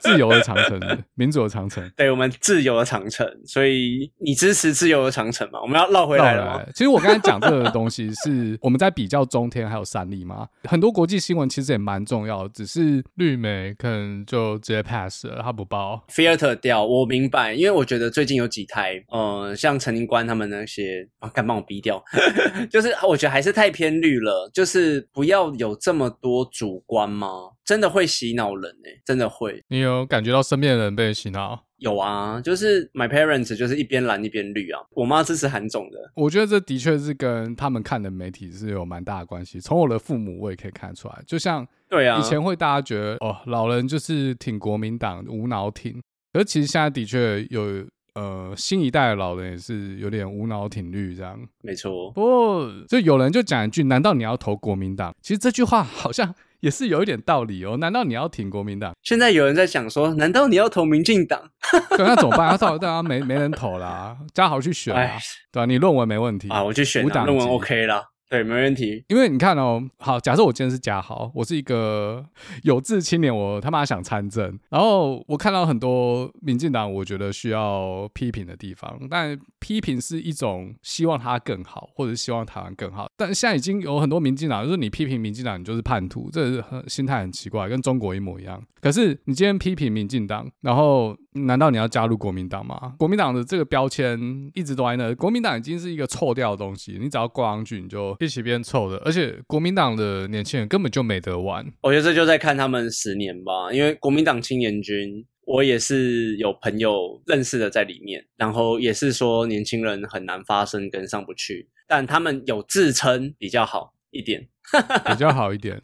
自由的长城，民主的长城。对，我们自由的长城，所以你支持自由的长城吗？我们要绕回来了吗？其实我刚才讲这个东西是我们在比较中天还有三立嘛，很多国际新闻其实也蛮重要，只是绿媒可能就直接 pass 了，他不报。filter 掉，我明白，因为我觉得最近有几台，呃，像陈宁官他们那些，啊，敢帮我逼掉，就是我觉得还是太偏绿了，就是不要有这么多主观吗？真的会洗脑人哎、欸，真的会。你有感觉到身边的人被洗脑？有啊，就是 my parents 就是一边蓝一边绿啊。我妈支持韩总的，我觉得这的确是跟他们看的媒体是有蛮大的关系。从我的父母我也可以看出来，就像对啊，以前会大家觉得哦，老人就是挺国民党无脑挺，而其实现在的确有呃新一代的老人也是有点无脑挺绿这样。没错，不过就有人就讲一句：难道你要投国民党？其实这句话好像。也是有一点道理哦。难道你要挺国民党？现在有人在讲说，难道你要投民进党？对，那怎么办？他到大家没没人投啦，嘉豪去选啊，对吧？你论文没问题啊，我去选论文 OK 啦。对，没问题。因为你看哦，好，假设我今天是嘉豪，我是一个有志青年，我他妈想参政，然后我看到很多民进党，我觉得需要批评的地方，但批评是一种希望他更好，或者希望台湾更好。但现在已经有很多民进党，就是你批评民进党，你就是叛徒，这是很心态很奇怪，跟中国一模一样。可是你今天批评民进党，然后难道你要加入国民党吗？国民党的这个标签一直都在那，国民党已经是一个臭掉的东西，你只要挂上去，你就。一起变臭的，而且国民党的年轻人根本就没得玩。我觉得这就在看他们十年吧，因为国民党青年军，我也是有朋友认识的在里面，然后也是说年轻人很难发声跟上不去，但他们有自称比较好一点，比较好一点。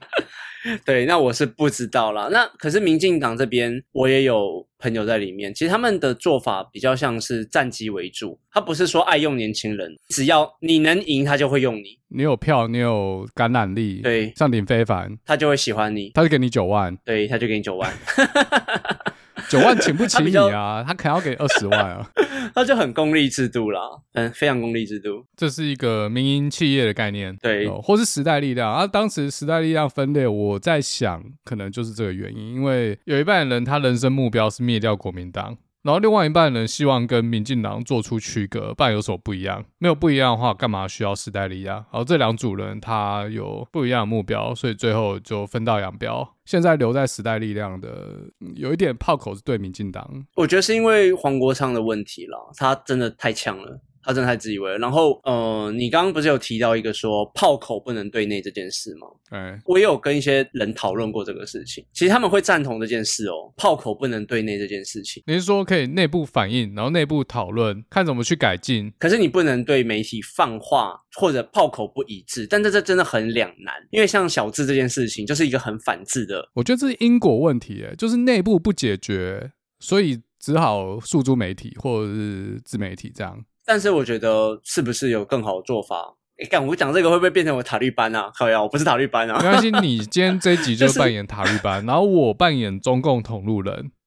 对，那我是不知道啦。那可是民进党这边，我也有朋友在里面。其实他们的做法比较像是战机为主，他不是说爱用年轻人，只要你能赢，他就会用你。你有票，你有感染力，对，上顶非凡，他就会喜欢你，他就给你九万，对，他就给你九万。九万请不起你啊，他，他可能要给二十万啊，那就很功利制度啦，嗯，非常功利制度。这是一个民营企业的概念，对，或是时代力量啊。当时时代力量分裂，我在想，可能就是这个原因，因为有一半人他人生目标是灭掉国民党。然后另外一半人希望跟民进党做出区隔，不然有什么不一样？没有不一样的话，干嘛需要时代力量？而这两组人他有不一样的目标，所以最后就分道扬镳。现在留在时代力量的有一点炮口是对民进党，我觉得是因为黄国昌的问题了，他真的太强了。他真的太自以为了。然后，呃，你刚刚不是有提到一个说炮口不能对内这件事吗？哎，我也有跟一些人讨论过这个事情。其实他们会赞同这件事哦，炮口不能对内这件事情。你是说可以内部反映，然后内部讨论，看怎么去改进？可是你不能对媒体放话或者炮口不一致。但这这真的很两难，因为像小智这件事情就是一个很反智的。我觉得这是因果问题，哎，就是内部不解决，所以只好诉诸媒体或者是自媒体这样。但是我觉得是不是有更好的做法？哎，干我讲这个会不会变成我塔利班啊？靠呀，我不是塔利班啊！没关系，你今天这一集就 扮演塔利班，就是、然后我扮演中共同路人。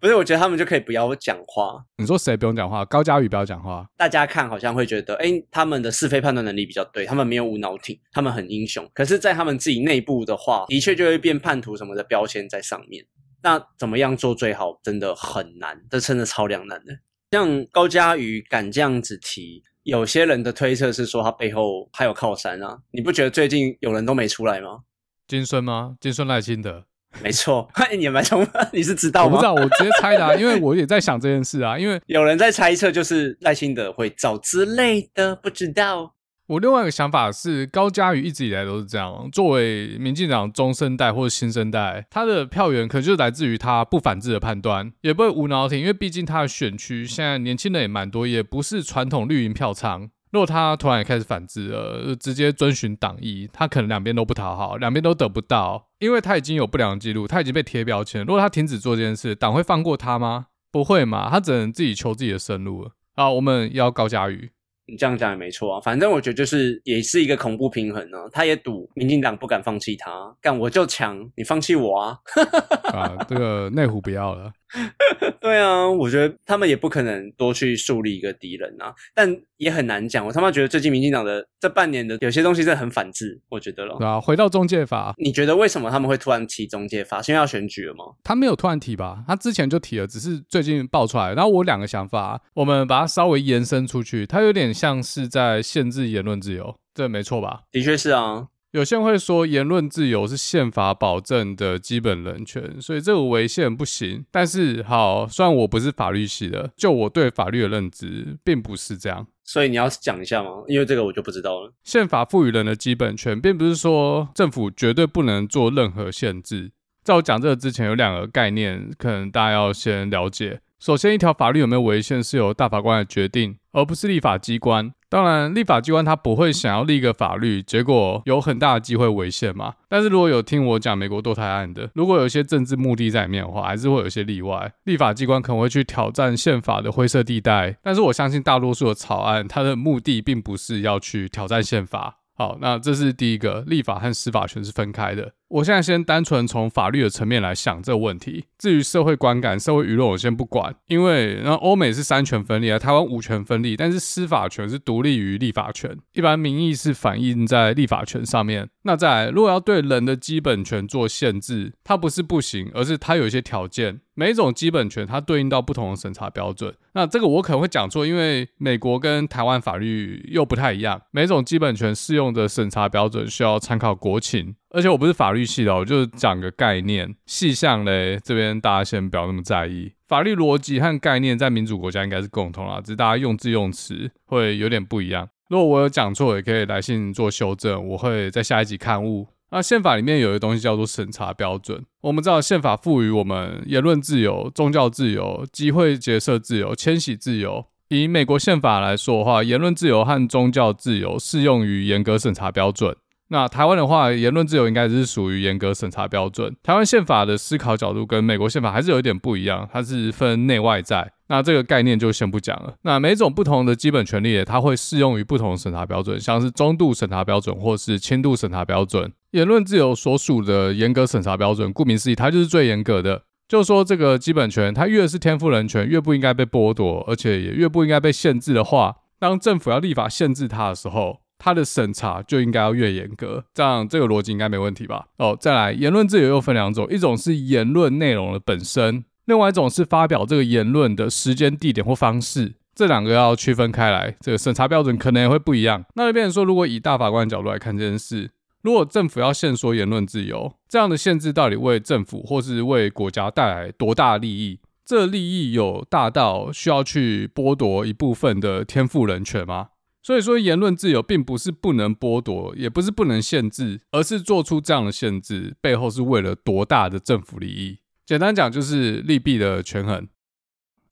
不是，我觉得他们就可以不要讲话。你说谁不用讲话？高嘉宇不要讲话。大家看好像会觉得，哎，他们的是非判断能力比较对，他们没有无脑挺，他们很英雄。可是，在他们自己内部的话，的确就会变叛徒什么的标签在上面。那怎么样做最好？真的很难，这真的超两难的。像高嘉瑜敢这样子提，有些人的推测是说他背后还有靠山啊。你不觉得最近有人都没出来吗？金孙吗？金孙赖清德？没错，你蛮聪明，你是知道吗？我不知道，我直接猜的啊，因为我也在想这件事啊。因为有人在猜测，就是赖清德会走之类的，不知道。我另外一个想法是，高嘉瑜一直以来都是这样。作为民进党中生代或者新生代，他的票源可能就来自于他不反制的判断，也不会无脑挺，因为毕竟他的选区现在年轻人也蛮多，也不是传统绿营票仓。如果他突然也开始反制了，直接遵循党意，他可能两边都不讨好，两边都得不到，因为他已经有不良记录，他已经被贴标签。如果他停止做这件事，党会放过他吗？不会嘛，他只能自己求自己的生路了。好，我们要高嘉瑜。你这样讲也没错啊，反正我觉得就是也是一个恐怖平衡呢、他也赌民进党不敢放弃他，干我就强，你放弃我啊！啊，这个内湖不要了。对啊，我觉得他们也不可能多去树立一个敌人啊，但也很难讲。我他妈觉得最近民进党的这半年的有些东西真的很反智，我觉得了。对啊，回到中介法，你觉得为什么他们会突然提中介法？是因为要选举了吗？他没有突然提吧？他之前就提了，只是最近爆出来。然后我两个想法，我们把它稍微延伸出去，它有点像是在限制言论自由，这没错吧？的确是啊。有些人会说言论自由是宪法保证的基本人权，所以这个违宪不行。但是好，虽然我不是法律系的，就我对法律的认知并不是这样。所以你要讲一下吗？因为这个我就不知道了。宪法赋予人的基本权，并不是说政府绝对不能做任何限制。在我讲这个之前，有两个概念，可能大家要先了解。首先，一条法律有没有违宪，是由大法官来决定，而不是立法机关。当然，立法机关他不会想要立一个法律，结果有很大的机会违宪嘛。但是如果有听我讲美国堕胎案的，如果有一些政治目的在里面的话，还是会有一些例外。立法机关可能会去挑战宪法的灰色地带，但是我相信大多数的草案，它的目的并不是要去挑战宪法。好，那这是第一个，立法和司法权是分开的。我现在先单纯从法律的层面来想这个问题。至于社会观感、社会舆论，我先不管，因为那欧美是三权分立啊，台湾五权分立，但是司法权是独立于立法权，一般民意是反映在立法权上面。那再来，如果要对人的基本权做限制，它不是不行，而是它有一些条件。每一种基本权它对应到不同的审查标准。那这个我可能会讲错，因为美国跟台湾法律又不太一样，每种基本权适用的审查标准需要参考国情。而且我不是法律系的，我就讲个概念，细项嘞，这边大家先不要那么在意。法律逻辑和概念在民主国家应该是共同啦，只是大家用字用词会有点不一样。如果我有讲错，也可以来信做修正，我会在下一集刊物。那宪法里面有一个东西叫做审查标准。我们知道宪法赋予我们言论自由、宗教自由、集会结社自由、迁徙自由。以美国宪法来说的话，言论自由和宗教自由适用于严格审查标准。那台湾的话，言论自由应该是属于严格审查标准。台湾宪法的思考角度跟美国宪法还是有一点不一样，它是分内外在。那这个概念就先不讲了。那每种不同的基本权利，它会适用于不同的审查标准，像是中度审查标准或是轻度审查标准。言论自由所属的严格审查标准，顾名思义，它就是最严格的。就说，这个基本权，它越是天赋人权，越不应该被剥夺，而且也越不应该被限制的话，当政府要立法限制它的时候，它的审查就应该要越严格，这样这个逻辑应该没问题吧？哦，再来，言论自由又分两种，一种是言论内容的本身，另外一种是发表这个言论的时间、地点或方式，这两个要区分开来，这个审查标准可能也会不一样。那就变成说，如果以大法官的角度来看这件事，如果政府要限缩言论自由，这样的限制到底为政府或是为国家带来多大利益？这利益有大到需要去剥夺一部分的天赋人权吗？所以说，言论自由并不是不能剥夺，也不是不能限制，而是做出这样的限制，背后是为了多大的政府利益？简单讲，就是利弊的权衡。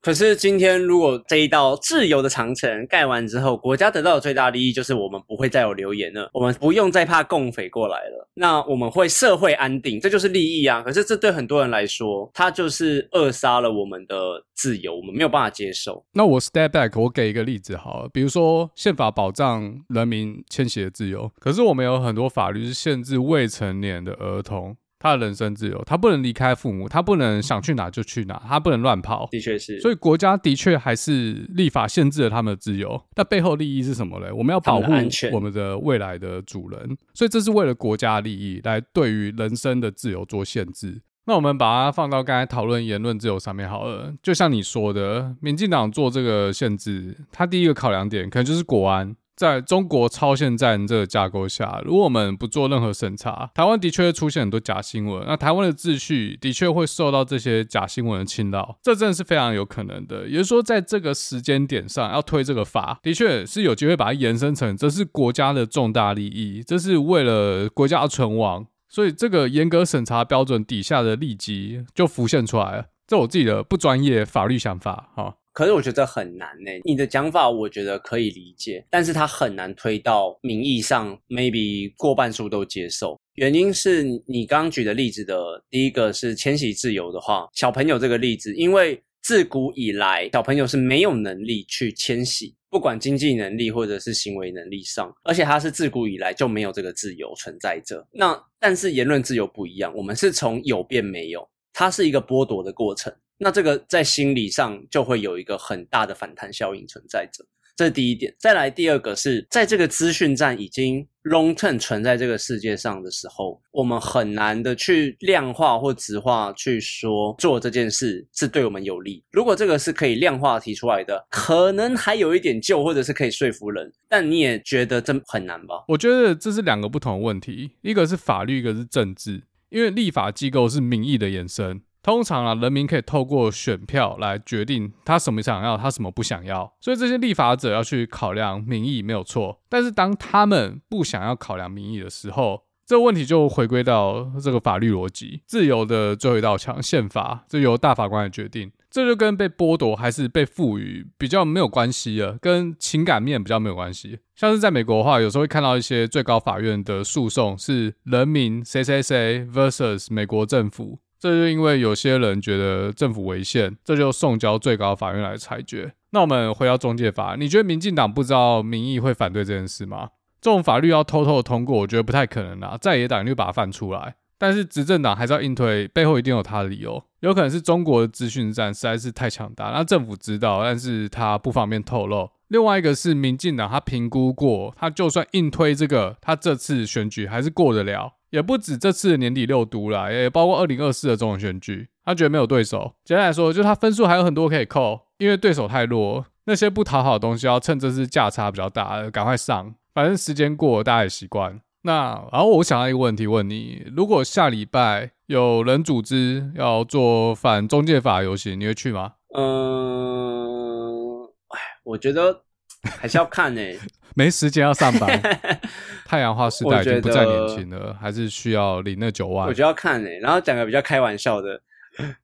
可是今天，如果这一道自由的长城盖完之后，国家得到的最大利益就是我们不会再有流言了，我们不用再怕共匪过来了。那我们会社会安定，这就是利益啊。可是这对很多人来说，它就是扼杀了我们的自由，我们没有办法接受。那我 step back，我给一个例子好了，比如说宪法保障人民迁徙的自由，可是我们有很多法律是限制未成年的儿童。他的人身自由，他不能离开父母，他不能想去哪就去哪，他不能乱跑。的确是，所以国家的确还是立法限制了他们的自由。那背后利益是什么嘞？我们要保护我们的未来的主人，所以这是为了国家利益来对于人身的自由做限制。那我们把它放到刚才讨论言论自由上面好了。就像你说的，民进党做这个限制，他第一个考量点可能就是国安。在中国超限战这个架构下，如果我们不做任何审查，台湾的确会出现很多假新闻。那台湾的秩序的确会受到这些假新闻的侵扰，这真的是非常有可能的。也就是说，在这个时间点上要推这个法，的确是有机会把它延伸成这是国家的重大利益，这是为了国家存亡。所以，这个严格审查标准底下的利基就浮现出来了。这我自己的不专业法律想法，哈。可是我觉得很难呢。你的讲法我觉得可以理解，但是它很难推到名义上，maybe 过半数都接受。原因是你刚刚举的例子的第一个是迁徙自由的话，小朋友这个例子，因为自古以来小朋友是没有能力去迁徙，不管经济能力或者是行为能力上，而且他是自古以来就没有这个自由存在着。那但是言论自由不一样，我们是从有变没有，它是一个剥夺的过程。那这个在心理上就会有一个很大的反弹效应存在着。这是第一点，再来第二个是在这个资讯战已经 long term 存在这个世界上的时候，我们很难的去量化或直化去说做这件事是对我们有利。如果这个是可以量化提出来的，可能还有一点救，或者是可以说服人，但你也觉得这很难吧？我觉得这是两个不同的问题，一个是法律，一个是政治，因为立法机构是民意的延伸。通常啊，人民可以透过选票来决定他什么想要，他什么不想要。所以这些立法者要去考量民意没有错。但是当他们不想要考量民意的时候，这个问题就回归到这个法律逻辑，自由的最后一道墙，宪法，这由大法官来决定。这就跟被剥夺还是被赋予比较没有关系了，跟情感面比较没有关系。像是在美国的话，有时候会看到一些最高法院的诉讼是人民谁谁谁 versus 美国政府。这就因为有些人觉得政府违宪，这就送交最高法院来裁决。那我们回到中介法，你觉得民进党不知道民意会反对这件事吗？这种法律要偷偷的通过，我觉得不太可能啊。在野党就把它放出来，但是执政党还是要硬推，背后一定有他的理由。有可能是中国的资讯战实在是太强大，那政府知道，但是他不方便透露。另外一个是民进党，他评估过，他就算硬推这个，他这次选举还是过得了。也不止这次年底六都啦，也包括二零二四的总统选举，他觉得没有对手。简单来说，就是他分数还有很多可以扣，因为对手太弱，那些不讨好的东西要趁这次价差比较大，赶快上。反正时间过，大家也习惯。那然后我想到一个问题问你：如果下礼拜有人组织要做反中介法游行，你会去吗？嗯，哎，我觉得。还是要看呢、欸，没时间要上班。太阳花时代已经不再年轻了，还是需要领那九万。我就要看呢、欸，然后讲个比较开玩笑的，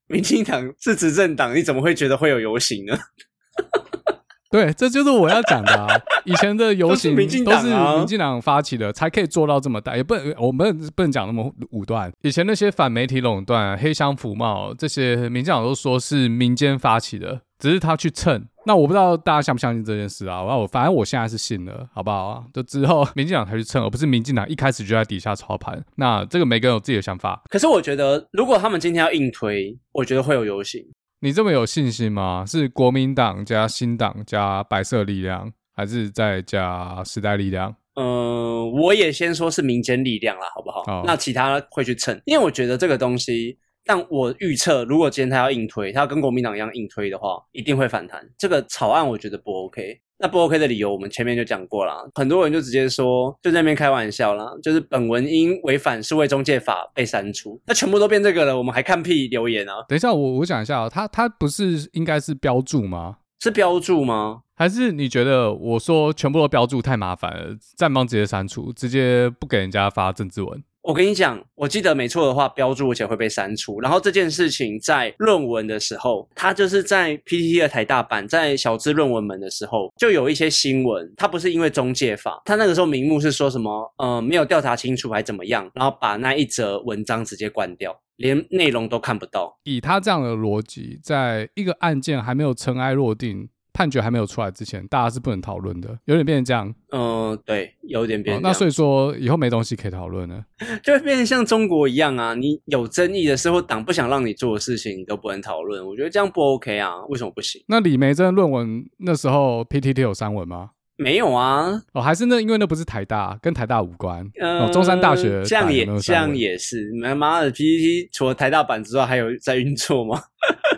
民进党是执政党，你怎么会觉得会有游行呢？对，这就是我要讲的啊。以前的游行都是民进党发起的，才可以做到这么大。也不能，我们不能讲那么武断。以前那些反媒体垄断、黑箱服贸这些，民进党都说是民间发起的，只是他去蹭。那我不知道大家相不相信这件事啊？我反正我现在是信了，好不好？就之后 民进党才去蹭，而不是民进党一开始就在底下操盘。那这个每个人有自己的想法。可是我觉得，如果他们今天要硬推，我觉得会有游行。你这么有信心吗？是国民党加新党加白色力量，还是再加时代力量？嗯、呃，我也先说是民间力量啦，好不好？哦、那其他会去蹭，因为我觉得这个东西。但我预测，如果今天他要硬推，他要跟国民党一样硬推的话，一定会反弹。这个草案我觉得不 OK。那不 OK 的理由，我们前面就讲过了。很多人就直接说，就在那边开玩笑啦，就是本文因违反数位中介法被删除。那全部都变这个了，我们还看屁留言啊？等一下，我我讲一下啊，他他不是应该是标注吗？是标注吗？还是你觉得我说全部都标注太麻烦了，站方直接删除，直接不给人家发政治文？我跟你讲，我记得没错的话，标注而且会被删除。然后这件事情在论文的时候，它就是在 PTT 的台大版，在小资论文门的时候，就有一些新闻，它不是因为中介法，它那个时候名目是说什么，呃，没有调查清楚还怎么样，然后把那一则文章直接关掉，连内容都看不到。以他这样的逻辑，在一个案件还没有尘埃落定。判决还没有出来之前，大家是不能讨论的，有点变成这样。嗯，对，有点变那所以说以后没东西可以讨论了，就会变成像中国一样啊，你有争议的时候，党不想让你做的事情，你都不能讨论。我觉得这样不 OK 啊，为什么不行？那李眉蓁论文那时候 PTT 有删文吗？没有啊。哦，还是那因为那不是台大，跟台大无关。嗯，哦，中山大学这样也这样也是。妈妈的 PPT 除了台大版之外，还有在运作吗？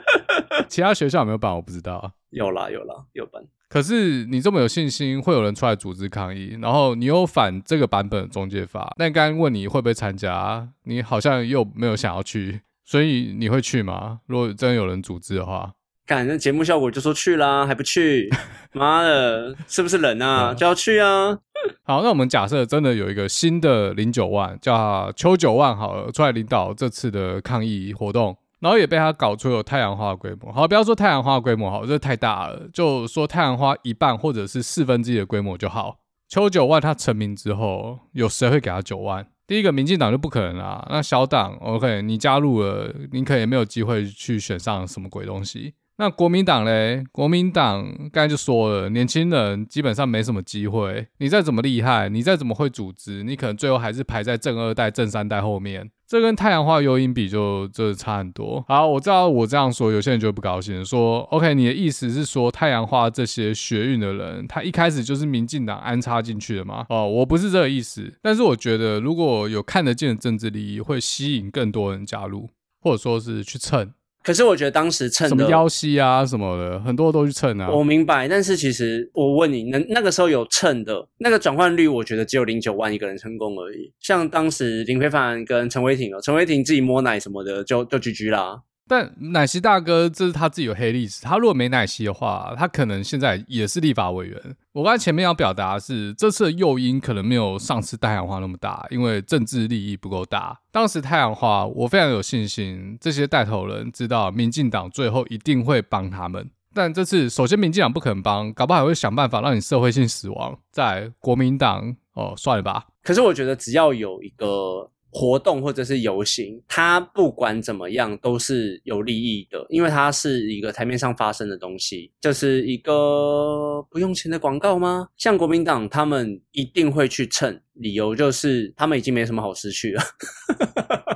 其他学校有没有版？我不知道。有啦有啦有版，可是你这么有信心，会有人出来组织抗议，然后你又反这个版本的中介法，那刚刚问你会不会参加，你好像又没有想要去，所以你会去吗？如果真的有人组织的话，看那节目效果就说去啦，还不去？妈的，是不是人啊？就要去啊！好，那我们假设真的有一个新的零九万，叫邱九万好了，出来领导这次的抗议活动。然后也被他搞出有太阳花规模，好，不要说太阳花规模好，这太大了，就说太阳花一半或者是四分之一的规模就好。邱九万他成名之后，有谁会给他九万？第一个，民进党就不可能啦。那小党，OK，你加入了，你可能也没有机会去选上什么鬼东西。那国民党嘞？国民党刚才就说了，年轻人基本上没什么机会。你再怎么厉害，你再怎么会组织，你可能最后还是排在正二代、正三代后面。这跟太阳花诱因比就，就这差很多。好，我知道我这样说，有些人就会不高兴，说：“OK，你的意思是说，太阳花这些学运的人，他一开始就是民进党安插进去的吗？”哦，我不是这个意思。但是我觉得，如果有看得见的政治利益，会吸引更多人加入，或者说是去蹭。可是我觉得当时蹭的什么腰膝啊什么的，很多都去蹭啊。我明白，但是其实我问你，那那个时候有蹭的那个转换率，我觉得只有零九万一个人成功而已。像当时林非凡跟陈伟霆哦，陈伟霆自己摸奶什么的就就 GG 啦。但奶昔大哥这是他自己有黑历史，他如果没奶昔的话，他可能现在也是立法委员。我刚才前面要表达的是，这次的诱因可能没有上次太阳花那么大，因为政治利益不够大。当时太阳花，我非常有信心，这些带头人知道民进党最后一定会帮他们。但这次首先民进党不肯帮，搞不好还会想办法让你社会性死亡。在国民党哦，算了吧。可是我觉得只要有一个。活动或者是游行，它不管怎么样都是有利益的，因为它是一个台面上发生的东西，就是一个不用钱的广告吗？像国民党他们一定会去蹭，理由就是他们已经没什么好失去了。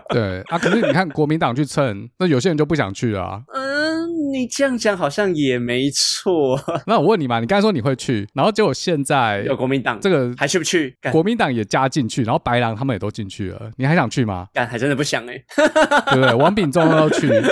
对啊，可是你看国民党去蹭，那有些人就不想去了啊。嗯，你这样讲好像也没错。那我问你嘛，你刚才说你会去，然后结果现在有国民党这个还去不去？国民党也加进去，然后白狼他们也都进去了，你还想去吗？干，还真的不想哎、欸，对不对？王炳忠要去。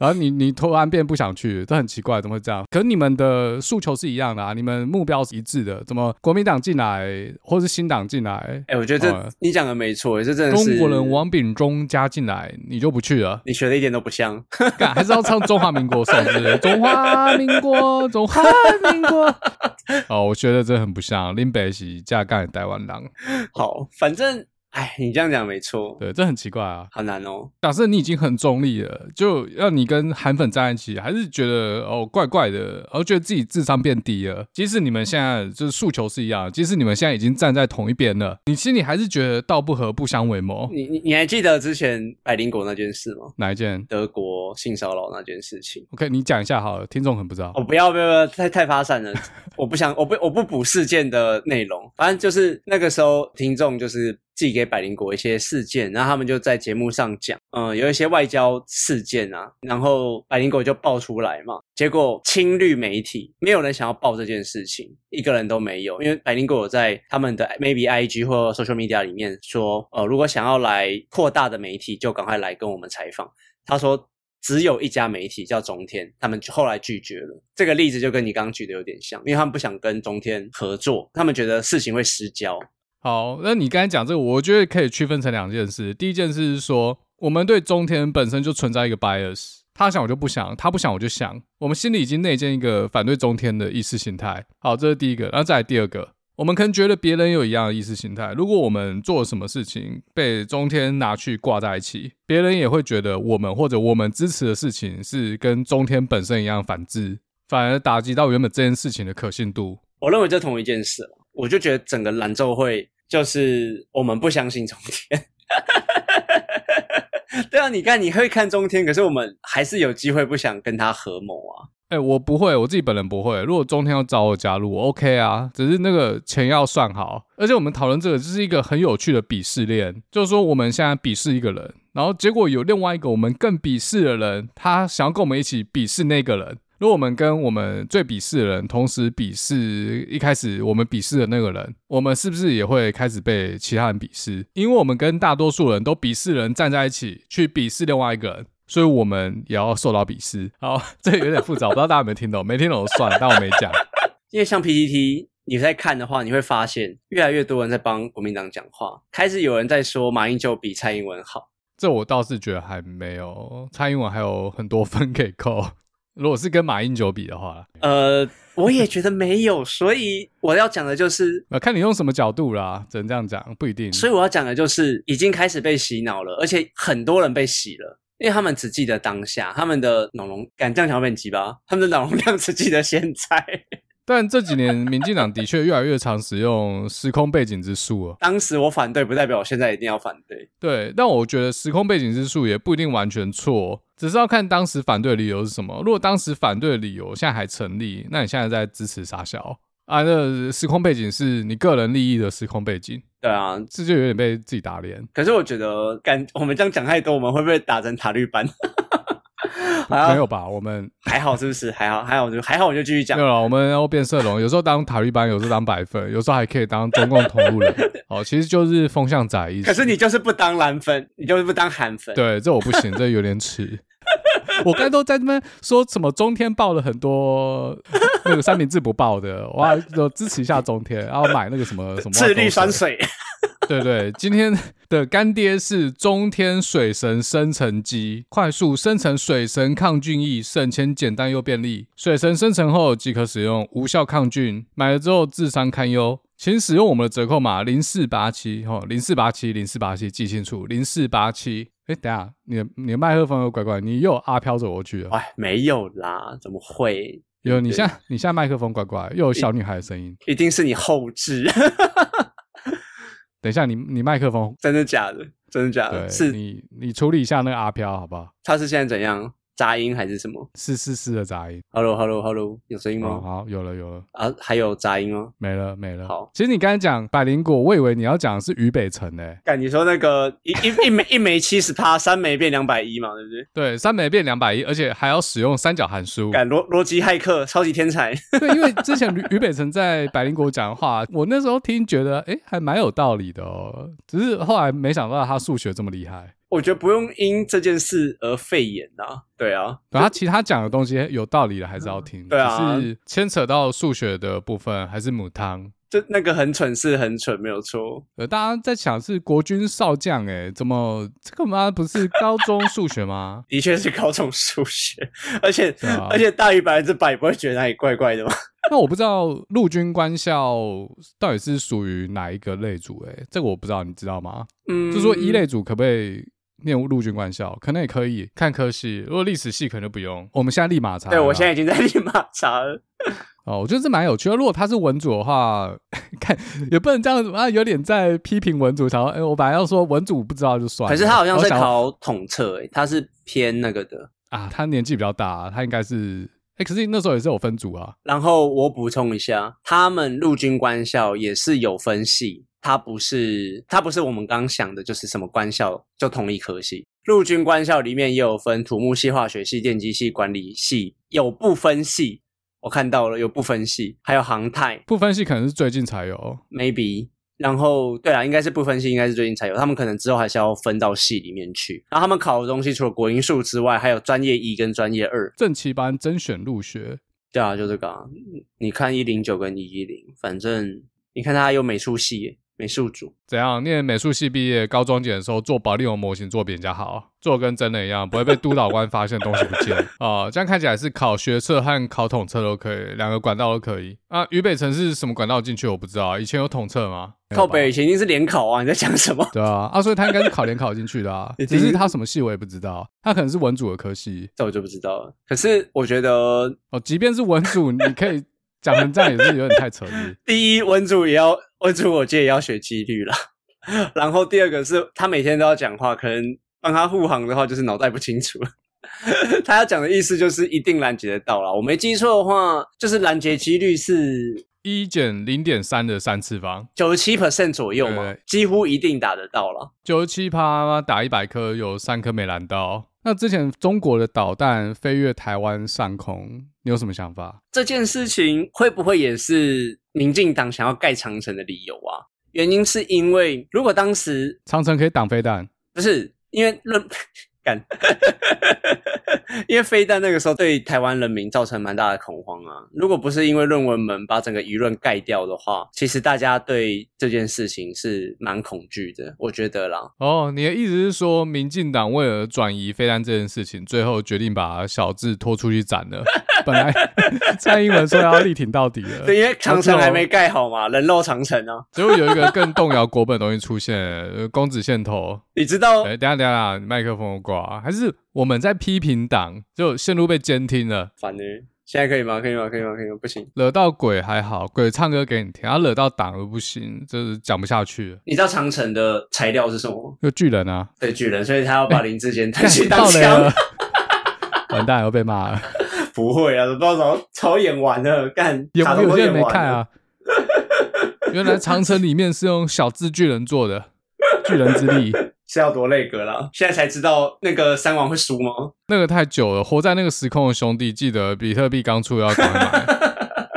然后你你突然变不想去，这很奇怪，怎么会这样？可你们的诉求是一样的啊，你们目标是一致的，怎么国民党进来，或是新党进来？哎、欸，我觉得这、嗯、你讲的没错，这真的是中国人王炳忠加进来，你就不去了？你学的一点都不像，干还是要唱中华民国是不是？中华民国，中华民国。哦，我学的真的很不像，林北是加干台湾人。好，反正。哎，你这样讲没错，对，这很奇怪啊，好难哦。假设你已经很中立了，就要你跟韩粉在一起，还是觉得哦怪怪的，然后觉得自己智商变低了。即使你们现在就是诉求是一样，即使你们现在已经站在同一边了，你心里还是觉得道不合不相为谋。你你你还记得之前百灵果那件事吗？哪一件？德国性骚扰那件事情。OK，你讲一下好了，听众很不知道。哦，不要不要不要，太太发散了，我不想我不我不补事件的内容，反正就是那个时候听众就是。寄给百灵果一些事件，然后他们就在节目上讲，嗯，有一些外交事件啊，然后百灵果就爆出来嘛，结果亲绿媒体没有人想要报这件事情，一个人都没有，因为百灵果有在他们的 maybe IG 或 social media 里面说，呃，如果想要来扩大的媒体，就赶快来跟我们采访。他说只有一家媒体叫中天，他们后来拒绝了。这个例子就跟你刚刚举的有点像，因为他们不想跟中天合作，他们觉得事情会失焦。好，那你刚才讲这个，我觉得可以区分成两件事。第一件事是说，我们对中天本身就存在一个 bias，他想我就不想，他不想我就想，我们心里已经内建一个反对中天的意识形态。好，这是第一个。然后再来第二个，我们可能觉得别人有一样的意识形态。如果我们做了什么事情被中天拿去挂在一起，别人也会觉得我们或者我们支持的事情是跟中天本身一样反制，反而打击到原本这件事情的可信度。我认为这同一件事。我就觉得整个兰州会就是我们不相信中天，对啊，你看你会看中天，可是我们还是有机会不想跟他合谋啊。哎、我不会，我自己本人不会。如果中天要找我加入，我 OK 啊，只是那个钱要算好。而且我们讨论这个，就是一个很有趣的鄙视链，就是说我们现在鄙视一个人，然后结果有另外一个我们更鄙视的人，他想要跟我们一起鄙视那个人。如果我们跟我们最鄙视的人同时鄙视一开始我们鄙视的那个人，我们是不是也会开始被其他人鄙视？因为我们跟大多数人都鄙视人站在一起去鄙视另外一个人，所以我们也要受到鄙视。好，这有点复杂，我不知道大家有没有听懂？没听懂就算了，但我没讲。因为像 PPT，你在看的话，你会发现越来越多人在帮国民党讲话，开始有人在说马英九比蔡英文好。这我倒是觉得还没有，蔡英文还有很多分可以扣。如果是跟马英九比的话，呃，我也觉得没有，所以我要讲的就是，呃，看你用什么角度啦，只能这样讲，不一定。所以我要讲的就是，已经开始被洗脑了，而且很多人被洗了，因为他们只记得当下，他们的脑容敢这样讲很急吧？他们的脑容量只记得现在。但这几年，民进党的确越来越常使用时空背景之术了。当时我反对，不代表我现在一定要反对。对，但我觉得时空背景之术也不一定完全错。只是要看当时反对的理由是什么。如果当时反对的理由现在还成立，那你现在在支持傻小啊？那时空背景是你个人利益的时空背景。对啊，这就有点被自己打脸。可是我觉得，感我们这样讲太多，我们会不会打成塔绿班？没有吧？我们 还好，是不是？还好，还好就还好，我就继续讲。没有了，我们要变色龙，有时候当塔绿班，有时候当白粉，有时候还可以当中共同路人。哦，其实就是风向仔意思。可是你就是不当蓝粉，你就是不当韩粉。对，这我不行，这有点迟。我刚才都在那边说什么中天报了很多那个三明治不报的，我要支持一下中天，然后买那个什么什么智利山水。对对，今天的干爹是中天水神生成机，快速生成水神抗菌液，省钱简单又便利。水神生成后即可使用，无效抗菌，买了之后智商堪忧。请使用我们的折扣码零四八七哦，零四八七零四八七，记清楚零四八七。哎，等下，你的你的麦克风有怪怪，你又阿飘走过去了。哎，没有啦，怎么会？有，你现在你现在麦克风怪怪，又有小女孩的声音，一定是你后置。等一下你，你你麦克风真的假的？真的假的？是你你处理一下那个阿飘好不好？他是现在怎样？杂音还是什么？是是是的杂音。Hello，Hello，Hello，有声音吗？哦？好，有了有了。啊，还有杂音吗？没了没了。好，其实你刚才讲百灵果，我以为你要讲的是于北辰诶。干，你说那个一一一枚 一枚七十趴，三枚变两百一嘛，对不对？对，三枚变两百一，而且还要使用三角函数。干逻逻辑骇客，超级天才。对，因为之前于北辰在百灵果讲的话，我那时候听觉得，哎，还蛮有道理的哦。只是后来没想到他数学这么厉害。我觉得不用因这件事而废言呐、啊，对啊，对他其他讲的东西有道理的还是要听，嗯、对啊，只是牵扯到数学的部分还是母汤，就那个很蠢是很蠢，没有错。呃，大家在想是国军少将哎，怎么这个妈不是高中数学吗？的确是高中数学，而且、啊、而且大于百分之百，不会觉得哪里怪怪的吗？那我不知道陆军官校到底是属于哪一个类组哎，这个我不知道，你知道吗？嗯，就是说一类组可不可以？念陆军官校可能也可以看科系，如果历史系可能就不用。我们现在立马查。对，我现在已经在立马查了。哦，我觉得这蛮有趣的。如果他是文组的话，看也不能这样子啊，有点在批评文组。然后，哎，我本来要说文组不知道就算了。可是他好像在考统测，哎，他是偏那个的啊。他年纪比较大，他应该是哎，可是那时候也是有分组啊。然后我补充一下，他们陆军官校也是有分系。它不是，它不是我们刚刚想的，就是什么官校就同一科系。陆军官校里面也有分土木系、化学系、电机系、管理系，有不分系。我看到了，有不分系，还有航太。不分系可能是最近才有，maybe。然后，对啊，应该是不分系，应该是最近才有。他们可能之后还是要分到系里面去。然后他们考的东西，除了国英数之外，还有专业一跟专业二。正七班甄选入学，对啊，就这个啊。你看一零九跟一一零，反正你看他有美术系。美术组怎样？念美术系毕业，高中检的时候做保利龙模型做比人家好，做跟真的一样，不会被督导官发现东西不见啊、呃。这样看起来是考学测和考统测都可以，两个管道都可以啊。渝北城是什么管道进去？我不知道，以前有统测吗？靠北以前一定是联考啊！你在讲什么？对啊，啊，所以他应该是考联考进去的啊。只是他什么系我也不知道，他可能是文组的科系，这我就不知道了。可是我觉得哦，即便是文组，你可以讲成这样也是有点太扯了。第一，文组也要。文组我记得也要学几率啦，然后第二个是他每天都要讲话，可能帮他护航的话就是脑袋不清楚。他要讲的意思就是一定拦截得到啦，我没记错的话，就是拦截几率是一减零点三的三次方，九十七 percent 左右嘛，几乎一定打得到了。九十七趴打一百颗，有三颗没拦到。那之前中国的导弹飞越台湾上空，你有什么想法？这件事情会不会也是？民进党想要盖长城的理由啊，原因是因为如果当时长城可以挡飞弹，不是因为论干。因为飞弹那个时候对台湾人民造成蛮大的恐慌啊！如果不是因为论文门把整个舆论盖掉的话，其实大家对这件事情是蛮恐惧的，我觉得啦。哦，你的意思是说，民进党为了转移飞弹这件事情，最后决定把小智拖出去斩了？本来 蔡英文说要力挺到底了，对，因为长城还没盖好嘛，人肉长城啊！结果有一个更动摇国本的东西出现，公子线头。你知道？哎，等下等下，麦克风挂，还是？我们在批评党，就线路被监听了。反而，现在可以吗？可以吗？可以吗？可以吗？不行。惹到鬼还好，鬼唱歌给你听，他惹到党都不行，就是讲不下去。你知道长城的材料是什么吗？有巨人啊，对巨人，所以他要把林志坚带去当枪。完蛋，又被骂了。不会啊，不知道怎么超演完了，干有有些人没看啊。原来长城里面是用小智巨人做的，巨人之力是要多累格了。现在才知道那个三王会输吗？那个太久了，活在那个时空的兄弟，记得比特币刚出要赶快买。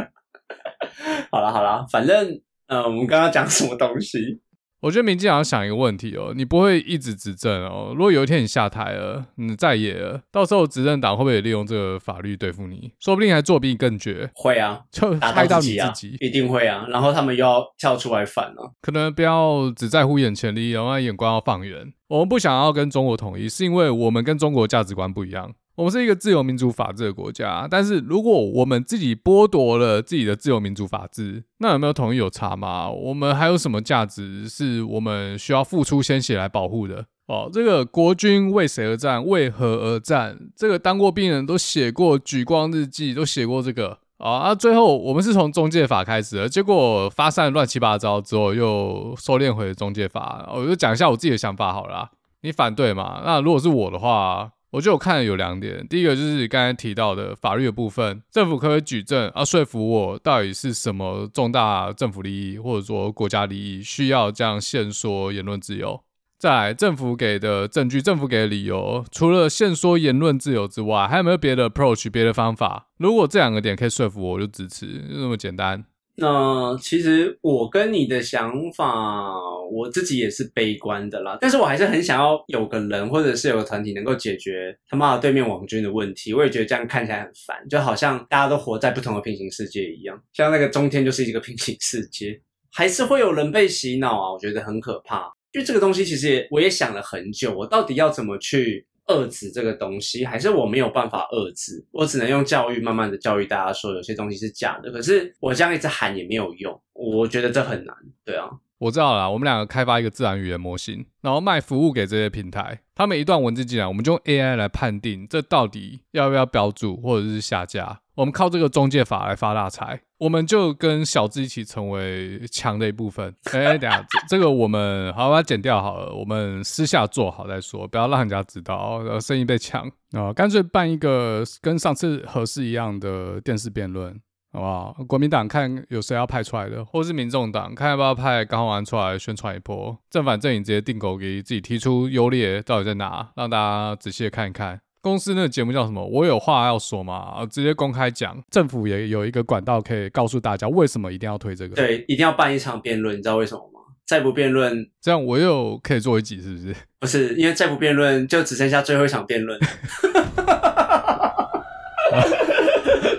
好了好了，反正呃，我们刚刚讲什么东西？我觉得民进党要想一个问题哦，你不会一直执政哦。如果有一天你下台了，你在野了，到时候执政党会不会也利用这个法律对付你？说不定还作弊更绝。会啊，就害到你自己，一定会啊。然后他们又要跳出来反了。可能不要只在乎眼前利益，然后眼光要放远。我们不想要跟中国统一，是因为我们跟中国价值观不一样。我们是一个自由民主法治的国家，但是如果我们自己剥夺了自己的自由民主法治，那有没有统一有差吗？我们还有什么价值是我们需要付出鲜血来保护的？哦，这个国军为谁而战？为何而战？这个当过兵人都写过举光日记，都写过这个啊。啊，最后我们是从中介法开始的，结果发散乱七八糟之后，又收敛回中介法。我就讲一下我自己的想法好了，你反对嘛？那如果是我的话。我就看了有两点，第一个就是刚才提到的法律的部分，政府可以举证啊，说服我到底是什么重大政府利益或者说国家利益需要这样限缩言论自由？再来，政府给的证据，政府给的理由，除了限缩言论自由之外，还有没有别的 approach，别的方法？如果这两个点可以说服我，我就支持，就这么简单。那其实我跟你的想法，我自己也是悲观的啦。但是我还是很想要有个人或者是有个团体能够解决他妈的对面网军的问题。我也觉得这样看起来很烦，就好像大家都活在不同的平行世界一样。像那个中天就是一个平行世界，还是会有人被洗脑啊，我觉得很可怕。因为这个东西其实也我也想了很久，我到底要怎么去。遏制这个东西，还是我没有办法遏制，我只能用教育慢慢的教育大家说有些东西是假的。可是我这样一直喊也没有用，我觉得这很难。对啊，我知道了，我们两个开发一个自然语言模型，然后卖服务给这些平台，他们一段文字进来，我们就用 AI 来判定这到底要不要标注或者是下架。我们靠这个中介法来发大财，我们就跟小智一起成为强的一部分。哎、等下这，个我们好把它剪掉好了，我们私下做好再说，不要让人家知道，然后生意被抢啊！干脆办一个跟上次合适一样的电视辩论，好不好？国民党看有谁要派出来的，或是民众党看要不要派刚好玩出来宣传一波，正反阵营直接定狗给自己提出优劣到底在哪，让大家仔细的看一看。公司那个节目叫什么？我有话要说嘛，直接公开讲。政府也有一个管道可以告诉大家为什么一定要推这个。对，一定要办一场辩论，你知道为什么吗？再不辩论，这样我又可以做一集，是不是？不是，因为再不辩论，就只剩下最后一场辩论。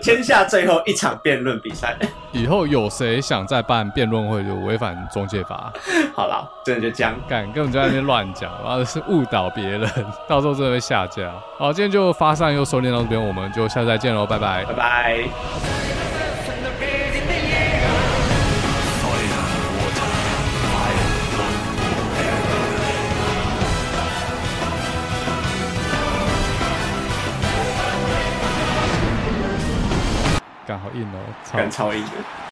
天下最后一场辩论比赛，以后有谁想再办辩论会，就违反中介法。好了，真的就这样干，根本就在那边乱讲，然后是误导别人，到时候真的会下架。好，今天就发散又收敛到这边，我们就下次再见喽，拜拜，拜拜。硬哦，干超硬的。